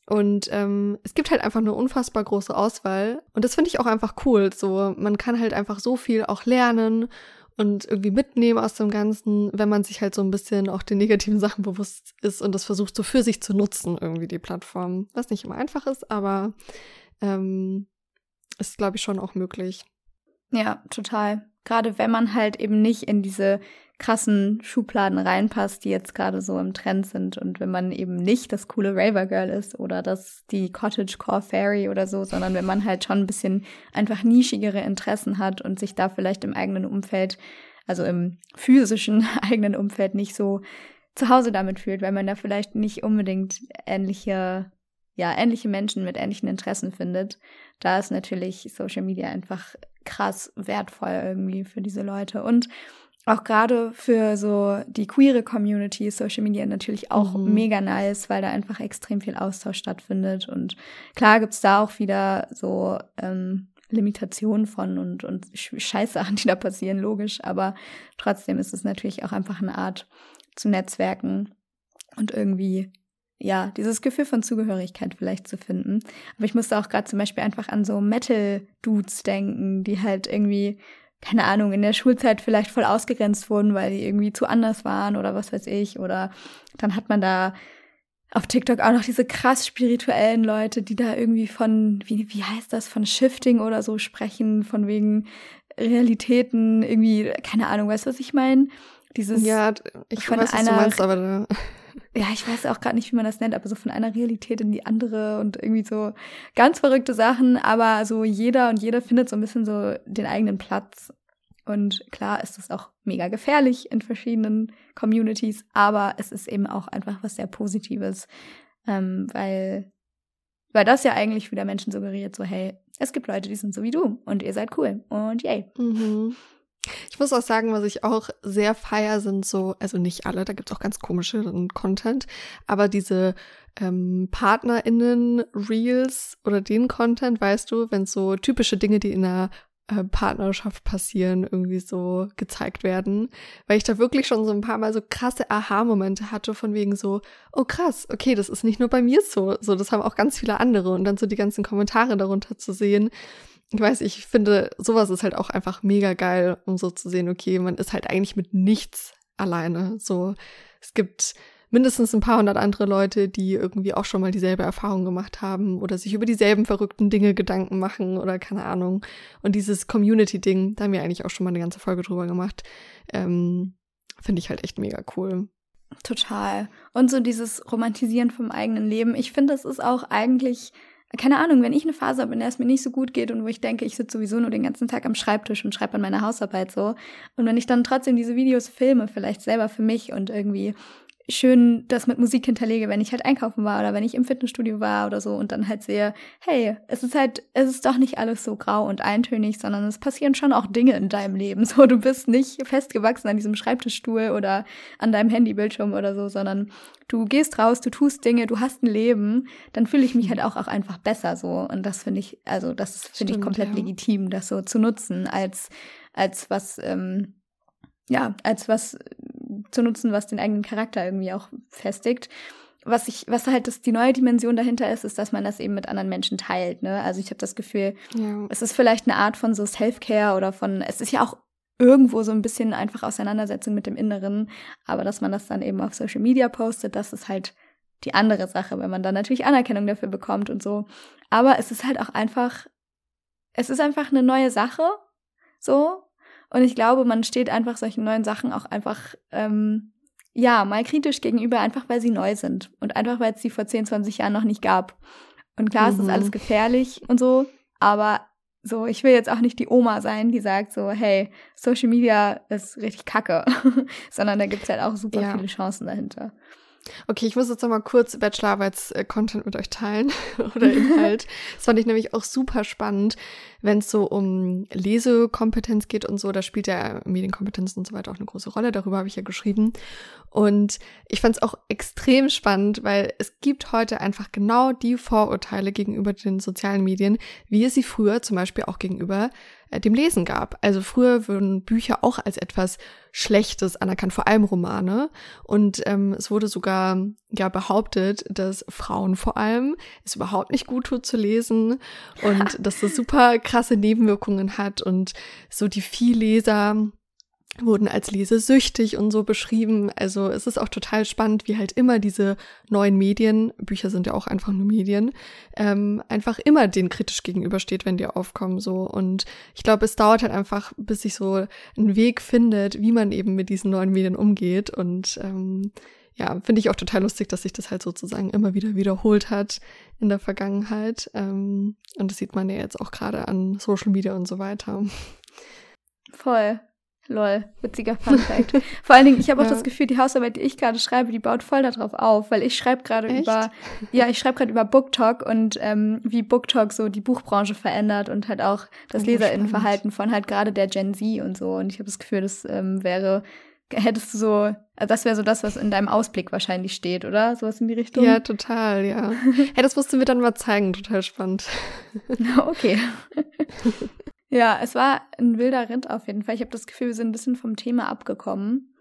Und ähm, es gibt halt einfach eine unfassbar große Auswahl. Und das finde ich auch einfach cool. So, man kann halt einfach so viel auch lernen und irgendwie mitnehmen aus dem Ganzen, wenn man sich halt so ein bisschen auch den negativen Sachen bewusst ist und das versucht so für sich zu nutzen, irgendwie die Plattform. Was nicht immer einfach ist, aber ähm, ist, glaube ich, schon auch möglich. Ja, total. Gerade wenn man halt eben nicht in diese krassen Schubladen reinpasst, die jetzt gerade so im Trend sind. Und wenn man eben nicht das coole Raver Girl ist oder das die Cottage Core Fairy oder so, sondern wenn man halt schon ein bisschen einfach nischigere Interessen hat und sich da vielleicht im eigenen Umfeld, also im physischen eigenen Umfeld nicht so zu Hause damit fühlt, weil man da vielleicht nicht unbedingt ähnliche ja, ähnliche Menschen mit ähnlichen Interessen findet, da ist natürlich Social Media einfach krass wertvoll irgendwie für diese Leute. Und auch gerade für so die queere Community ist Social Media natürlich auch mhm. mega nice, weil da einfach extrem viel Austausch stattfindet. Und klar gibt's da auch wieder so ähm, Limitationen von und, und Scheißsachen, die da passieren, logisch. Aber trotzdem ist es natürlich auch einfach eine Art zu netzwerken und irgendwie ja, dieses Gefühl von Zugehörigkeit vielleicht zu finden. Aber ich musste auch gerade zum Beispiel einfach an so Metal-Dudes denken, die halt irgendwie keine Ahnung, in der Schulzeit vielleicht voll ausgegrenzt wurden, weil die irgendwie zu anders waren oder was weiß ich. Oder dann hat man da auf TikTok auch noch diese krass spirituellen Leute, die da irgendwie von, wie, wie heißt das, von Shifting oder so sprechen, von wegen Realitäten, irgendwie, keine Ahnung, weißt du, was ich meine? Dieses ja, ich von weiß, einer, was du meinst, aber da ja, ich weiß auch gerade nicht, wie man das nennt, aber so von einer Realität in die andere und irgendwie so ganz verrückte Sachen, aber so jeder und jeder findet so ein bisschen so den eigenen Platz. Und klar ist das auch mega gefährlich in verschiedenen Communities, aber es ist eben auch einfach was sehr Positives, ähm, weil, weil das ja eigentlich wieder Menschen suggeriert, so hey, es gibt Leute, die sind so wie du und ihr seid cool und yay. Mhm. Ich muss auch sagen, was ich auch sehr feier, sind so, also nicht alle, da gibt es auch ganz komische Content, aber diese ähm, PartnerInnen-Reels oder den Content, weißt du, wenn so typische Dinge, die in einer äh, Partnerschaft passieren, irgendwie so gezeigt werden, weil ich da wirklich schon so ein paar Mal so krasse Aha-Momente hatte von wegen so, oh krass, okay, das ist nicht nur bei mir so, so, das haben auch ganz viele andere. Und dann so die ganzen Kommentare darunter zu sehen ich weiß, ich finde, sowas ist halt auch einfach mega geil, um so zu sehen, okay, man ist halt eigentlich mit nichts alleine. So, es gibt mindestens ein paar hundert andere Leute, die irgendwie auch schon mal dieselbe Erfahrung gemacht haben oder sich über dieselben verrückten Dinge Gedanken machen oder keine Ahnung. Und dieses Community-Ding, da haben wir eigentlich auch schon mal eine ganze Folge drüber gemacht, ähm, finde ich halt echt mega cool. Total. Und so dieses Romantisieren vom eigenen Leben. Ich finde, das ist auch eigentlich keine Ahnung, wenn ich eine Phase habe, in der es mir nicht so gut geht und wo ich denke, ich sitze sowieso nur den ganzen Tag am Schreibtisch und schreibe an meiner Hausarbeit so. Und wenn ich dann trotzdem diese Videos filme, vielleicht selber für mich und irgendwie schön das mit Musik hinterlege, wenn ich halt einkaufen war oder wenn ich im Fitnessstudio war oder so und dann halt sehe, hey, es ist halt, es ist doch nicht alles so grau und eintönig, sondern es passieren schon auch Dinge in deinem Leben. So, du bist nicht festgewachsen an diesem Schreibtischstuhl oder an deinem Handybildschirm oder so, sondern du gehst raus, du tust Dinge, du hast ein Leben, dann fühle ich mich halt auch, auch einfach besser so. Und das finde ich, also das finde ich komplett ja. legitim, das so zu nutzen als, als was, ähm, ja, als was zu nutzen, was den eigenen Charakter irgendwie auch festigt. Was ich, was halt das, die neue Dimension dahinter ist, ist, dass man das eben mit anderen Menschen teilt. Ne? Also ich habe das Gefühl, ja. es ist vielleicht eine Art von so Self-Care oder von, es ist ja auch irgendwo so ein bisschen einfach Auseinandersetzung mit dem Inneren, aber dass man das dann eben auf Social Media postet, das ist halt die andere Sache, wenn man dann natürlich Anerkennung dafür bekommt und so. Aber es ist halt auch einfach, es ist einfach eine neue Sache, so, und ich glaube, man steht einfach solchen neuen Sachen auch einfach, ähm, ja, mal kritisch gegenüber, einfach weil sie neu sind. Und einfach weil es sie vor 10, 20 Jahren noch nicht gab. Und klar, mhm. es ist alles gefährlich und so, aber so, ich will jetzt auch nicht die Oma sein, die sagt so, hey, Social Media ist richtig kacke, sondern da gibt's halt auch super ja. viele Chancen dahinter. Okay, ich muss jetzt noch mal kurz Bachelorarbeits-Content mit euch teilen oder Inhalt. das fand ich nämlich auch super spannend, wenn es so um Lesekompetenz geht und so. Da spielt ja Medienkompetenz und so weiter auch eine große Rolle. Darüber habe ich ja geschrieben. Und ich fand es auch extrem spannend, weil es gibt heute einfach genau die Vorurteile gegenüber den sozialen Medien, wie es sie früher zum Beispiel auch gegenüber äh, dem Lesen gab. Also früher wurden Bücher auch als etwas Schlechtes anerkannt, vor allem Romane. Und ähm, es wurde sogar ja behauptet, dass Frauen vor allem es überhaupt nicht gut tut zu lesen und dass das super krasse Nebenwirkungen hat und so die Vielleser wurden als lesesüchtig und so beschrieben. Also es ist auch total spannend, wie halt immer diese neuen Medien, Bücher sind ja auch einfach nur Medien, ähm, einfach immer denen kritisch gegenübersteht, wenn die aufkommen so. Und ich glaube, es dauert halt einfach, bis sich so ein Weg findet, wie man eben mit diesen neuen Medien umgeht. Und ähm, ja, finde ich auch total lustig, dass sich das halt sozusagen immer wieder wiederholt hat in der Vergangenheit. Ähm, und das sieht man ja jetzt auch gerade an Social Media und so weiter. Voll. Lol, witziger Fun Fact. Vor allen Dingen, ich habe auch ja. das Gefühl, die Hausarbeit, die ich gerade schreibe, die baut voll darauf auf, weil ich schreibe gerade über, ja, ich schreibe gerade über BookTalk und ähm, wie BookTalk so die Buchbranche verändert und halt auch das oh, Leserinnenverhalten von halt gerade der Gen Z und so. Und ich habe das Gefühl, das ähm, wäre, hättest du so, also das wäre so das, was in deinem Ausblick wahrscheinlich steht, oder? Sowas in die Richtung? Ja, total, ja. hey, das musst du mir dann mal zeigen, total spannend. okay. Ja, es war ein wilder Ritt auf jeden Fall. Ich habe das Gefühl, wir sind ein bisschen vom Thema abgekommen.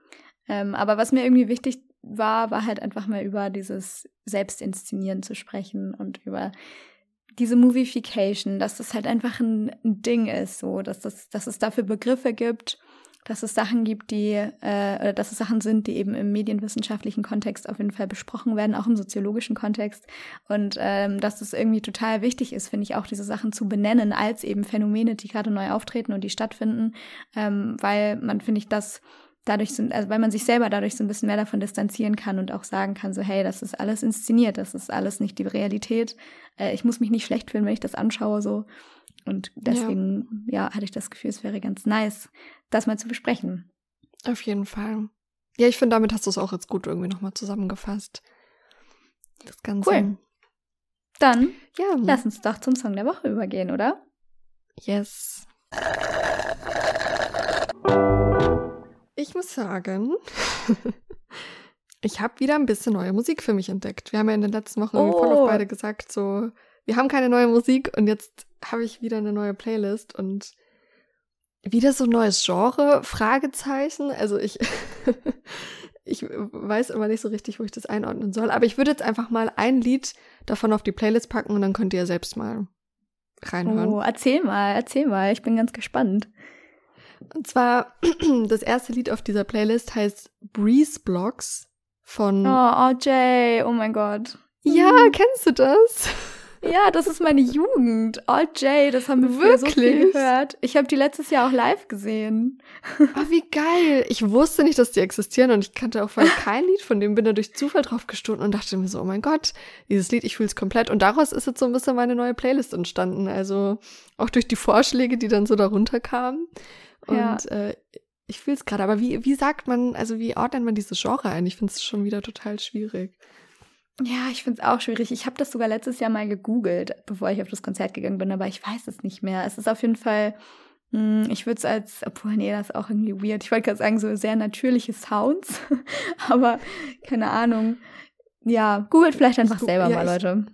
Ähm, aber was mir irgendwie wichtig war, war halt einfach mal über dieses Selbstinszenieren zu sprechen und über diese Movification, dass das halt einfach ein, ein Ding ist, so, dass, das, dass es dafür Begriffe gibt dass es Sachen gibt, die, äh, oder dass es Sachen sind, die eben im medienwissenschaftlichen Kontext auf jeden Fall besprochen werden, auch im soziologischen Kontext. Und ähm, dass es irgendwie total wichtig ist, finde ich auch, diese Sachen zu benennen als eben Phänomene, die gerade neu auftreten und die stattfinden, ähm, weil man, finde ich, das dadurch sind, also weil man sich selber dadurch so ein bisschen mehr davon distanzieren kann und auch sagen kann, so hey, das ist alles inszeniert, das ist alles nicht die Realität. Äh, ich muss mich nicht schlecht fühlen, wenn ich das anschaue, so. Und deswegen, ja. ja, hatte ich das Gefühl, es wäre ganz nice, das mal zu besprechen. Auf jeden Fall. Ja, ich finde, damit hast du es auch jetzt gut irgendwie nochmal zusammengefasst. Das Ganze. Cool. Dann ja. lass uns doch zum Song der Woche übergehen, oder? Yes. Ich muss sagen, ich habe wieder ein bisschen neue Musik für mich entdeckt. Wir haben ja in den letzten Wochen oh. voll auf beide gesagt, so, wir haben keine neue Musik und jetzt habe ich wieder eine neue Playlist und wieder so ein neues Genre, Fragezeichen. Also ich, ich weiß immer nicht so richtig, wo ich das einordnen soll. Aber ich würde jetzt einfach mal ein Lied davon auf die Playlist packen und dann könnt ihr selbst mal reinhören. Oh, erzähl mal, erzähl mal. Ich bin ganz gespannt. Und zwar, das erste Lied auf dieser Playlist heißt Breeze Blocks von. Oh, OJ, oh mein Gott. Ja, mhm. kennst du das? Ja, das ist meine Jugend. All J, das haben wir Wirklich? so viel gehört. Ich habe die letztes Jahr auch live gesehen. Ah, wie geil. Ich wusste nicht, dass die existieren und ich kannte auch vorher kein Lied von dem, bin da durch Zufall drauf gestoßen und dachte mir so, oh mein Gott, dieses Lied, ich fühle es komplett. Und daraus ist jetzt so ein bisschen meine neue Playlist entstanden. Also auch durch die Vorschläge, die dann so darunter kamen. Und ja. äh, ich fühle es gerade. Aber wie, wie sagt man, also wie ordnet man dieses Genre ein? Ich finde es schon wieder total schwierig. Ja, ich finde es auch schwierig. Ich habe das sogar letztes Jahr mal gegoogelt, bevor ich auf das Konzert gegangen bin, aber ich weiß es nicht mehr. Es ist auf jeden Fall, mh, hm, ich würde es als, obwohl, nee, das ist auch irgendwie weird. Ich wollte gerade sagen, so sehr natürliche Sounds, aber keine Ahnung. Ja, googelt vielleicht einfach selber ja, mal, Leute.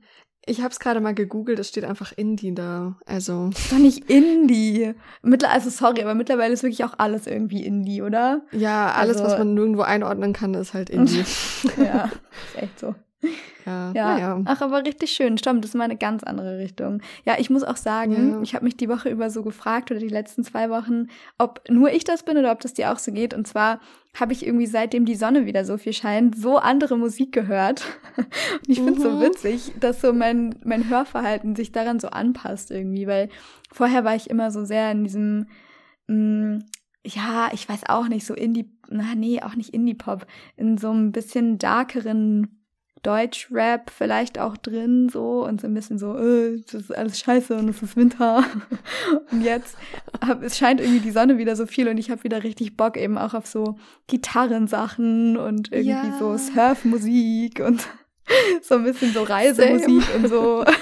Ich, ich habe es gerade mal gegoogelt, es steht einfach Indie da. Also. Das doch nicht Indie. Mittler, also sorry, aber mittlerweile ist wirklich auch alles irgendwie Indie, oder? Ja, alles, also, was man nirgendwo einordnen kann, ist halt Indie. ja, ist echt so. Ja, ja. ja. Ach, aber richtig schön. Stimmt, das ist mal eine ganz andere Richtung. Ja, ich muss auch sagen, ja. ich habe mich die Woche über so gefragt oder die letzten zwei Wochen, ob nur ich das bin oder ob das dir auch so geht. Und zwar habe ich irgendwie seitdem die Sonne wieder so viel scheint, so andere Musik gehört. Und ich finde es mhm. so witzig, dass so mein, mein Hörverhalten sich daran so anpasst irgendwie, weil vorher war ich immer so sehr in diesem, mh, mm, ja, ich weiß auch nicht, so Indie, na nee, auch nicht Indie-Pop, in so ein bisschen darkeren Deutschrap vielleicht auch drin, so und so ein bisschen so, äh, das ist alles scheiße und es ist Winter. und jetzt hab, es scheint irgendwie die Sonne wieder so viel und ich habe wieder richtig Bock eben auch auf so Gitarrensachen und irgendwie ja. so Surfmusik und so ein bisschen so Reisemusik Same. und so.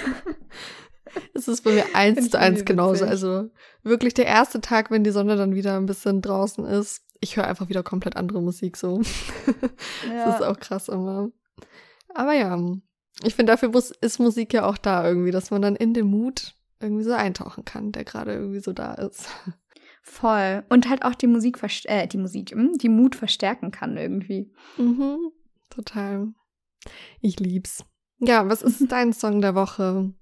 Es ist bei mir eins zu eins genauso. Also wirklich der erste Tag, wenn die Sonne dann wieder ein bisschen draußen ist, ich höre einfach wieder komplett andere Musik so. Ja. Das ist auch krass immer. Aber ja, ich finde, dafür muss, ist Musik ja auch da irgendwie, dass man dann in den Mut irgendwie so eintauchen kann, der gerade irgendwie so da ist. Voll. Und halt auch die Musik, äh, die Musik, hm, die Mut verstärken kann irgendwie. Mhm, total. Ich lieb's. Ja, was ist dein Song der Woche?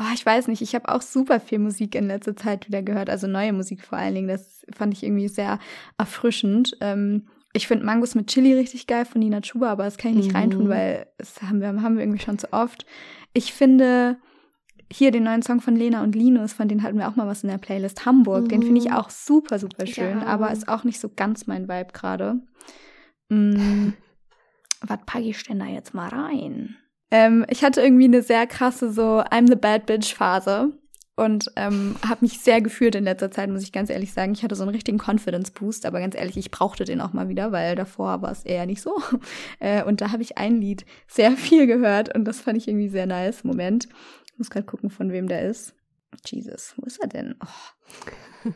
Oh, ich weiß nicht, ich habe auch super viel Musik in letzter Zeit wieder gehört, also neue Musik vor allen Dingen. Das fand ich irgendwie sehr erfrischend. Ähm, ich finde Mangos mit Chili richtig geil von Nina Chuba, aber das kann ich nicht mhm. reintun, weil das haben wir, haben wir irgendwie schon zu oft. Ich finde hier den neuen Song von Lena und Linus, von denen hatten wir auch mal was in der Playlist. Hamburg, mhm. den finde ich auch super, super schön, ja. aber ist auch nicht so ganz mein Vibe gerade. Mm, was packe ich denn da jetzt mal rein? Ähm, ich hatte irgendwie eine sehr krasse so I'm the Bad Bitch Phase und ähm, habe mich sehr gefühlt in letzter Zeit, muss ich ganz ehrlich sagen. Ich hatte so einen richtigen Confidence Boost, aber ganz ehrlich, ich brauchte den auch mal wieder, weil davor war es eher nicht so. Äh, und da habe ich ein Lied sehr viel gehört und das fand ich irgendwie sehr nice. Moment, ich muss gerade gucken, von wem der ist. Jesus, wo ist er denn? Oh.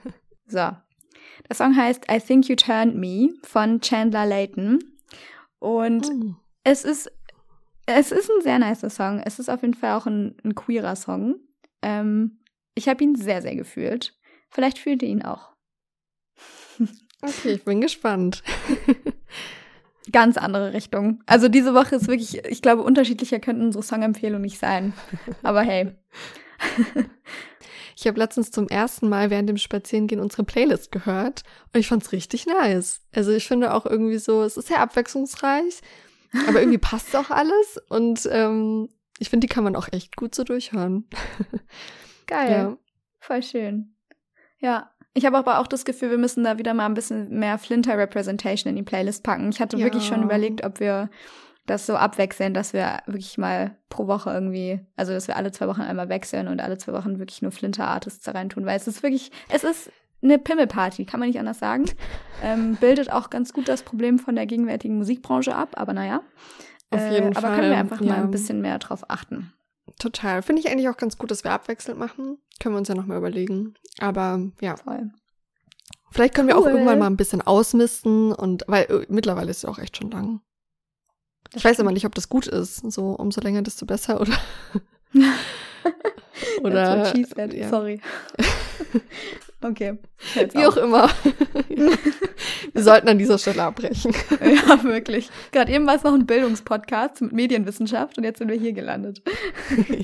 So. Der Song heißt I Think You Turned Me von Chandler Layton. Und oh. es ist es ist ein sehr nicer Song. Es ist auf jeden Fall auch ein, ein queerer Song. Ähm, ich habe ihn sehr, sehr gefühlt. Vielleicht fühlt ihr ihn auch. Okay, ich bin gespannt. Ganz andere Richtung. Also diese Woche ist wirklich, ich glaube, unterschiedlicher könnten unsere Songempfehlungen nicht sein. Aber hey. Ich habe letztens zum ersten Mal während dem Spazierengehen unsere Playlist gehört und ich fand es richtig nice. Also ich finde auch irgendwie so, es ist sehr abwechslungsreich, aber irgendwie passt auch alles und ähm, ich finde, die kann man auch echt gut so durchhören. Geil. Ja. Voll schön. Ja. Ich habe aber auch das Gefühl, wir müssen da wieder mal ein bisschen mehr Flinter-Representation in die Playlist packen. Ich hatte ja. wirklich schon überlegt, ob wir das so abwechseln, dass wir wirklich mal pro Woche irgendwie, also dass wir alle zwei Wochen einmal wechseln und alle zwei Wochen wirklich nur Flinter-Artists da reintun, weil es ist wirklich, es ist eine Pimmelparty, kann man nicht anders sagen. Ähm, bildet auch ganz gut das Problem von der gegenwärtigen Musikbranche ab, aber naja. Auf äh, jeden äh, Fall. Aber können wir einfach ja. mal ein bisschen mehr drauf achten. Total. Finde ich eigentlich auch ganz gut, dass wir abwechselnd machen. Können wir uns ja nochmal überlegen. Aber ja. Voll. Vielleicht können wir cool. auch irgendwann mal ein bisschen ausmisten und weil äh, mittlerweile ist es auch echt schon lang. Das ich weiß aber nicht, ob das gut ist. So umso länger, desto besser, oder? oder ja. Sorry. Okay. Wie auch immer. Wir sollten an dieser Stelle abbrechen. Ja, wirklich. Gerade eben war es noch ein Bildungspodcast mit Medienwissenschaft und jetzt sind wir hier gelandet.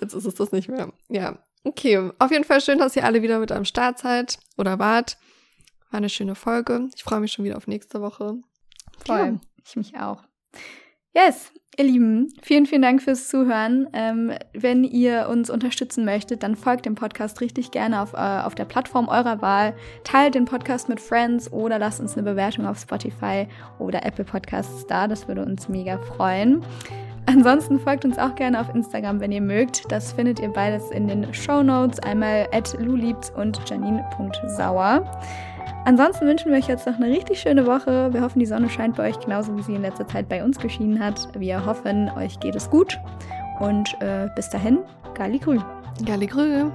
Jetzt ist es das nicht mehr. Ja. Okay. Auf jeden Fall schön, dass ihr alle wieder mit am Start seid oder wart. War eine schöne Folge. Ich freue mich schon wieder auf nächste Woche. Voll. Ja. Ich mich auch. Yes, Ihr Lieben, vielen, vielen Dank fürs Zuhören. Ähm, wenn ihr uns unterstützen möchtet, dann folgt dem Podcast richtig gerne auf, äh, auf der Plattform eurer Wahl. Teilt den Podcast mit Friends oder lasst uns eine Bewertung auf Spotify oder Apple Podcasts da. Das würde uns mega freuen. Ansonsten folgt uns auch gerne auf Instagram, wenn ihr mögt. Das findet ihr beides in den Show Notes. Einmal at luliebs und janine.sauer. Ansonsten wünschen wir euch jetzt noch eine richtig schöne Woche. Wir hoffen, die Sonne scheint bei euch genauso, wie sie in letzter Zeit bei uns geschienen hat. Wir hoffen, euch geht es gut. Und äh, bis dahin, Galli Grü. Galli Grü.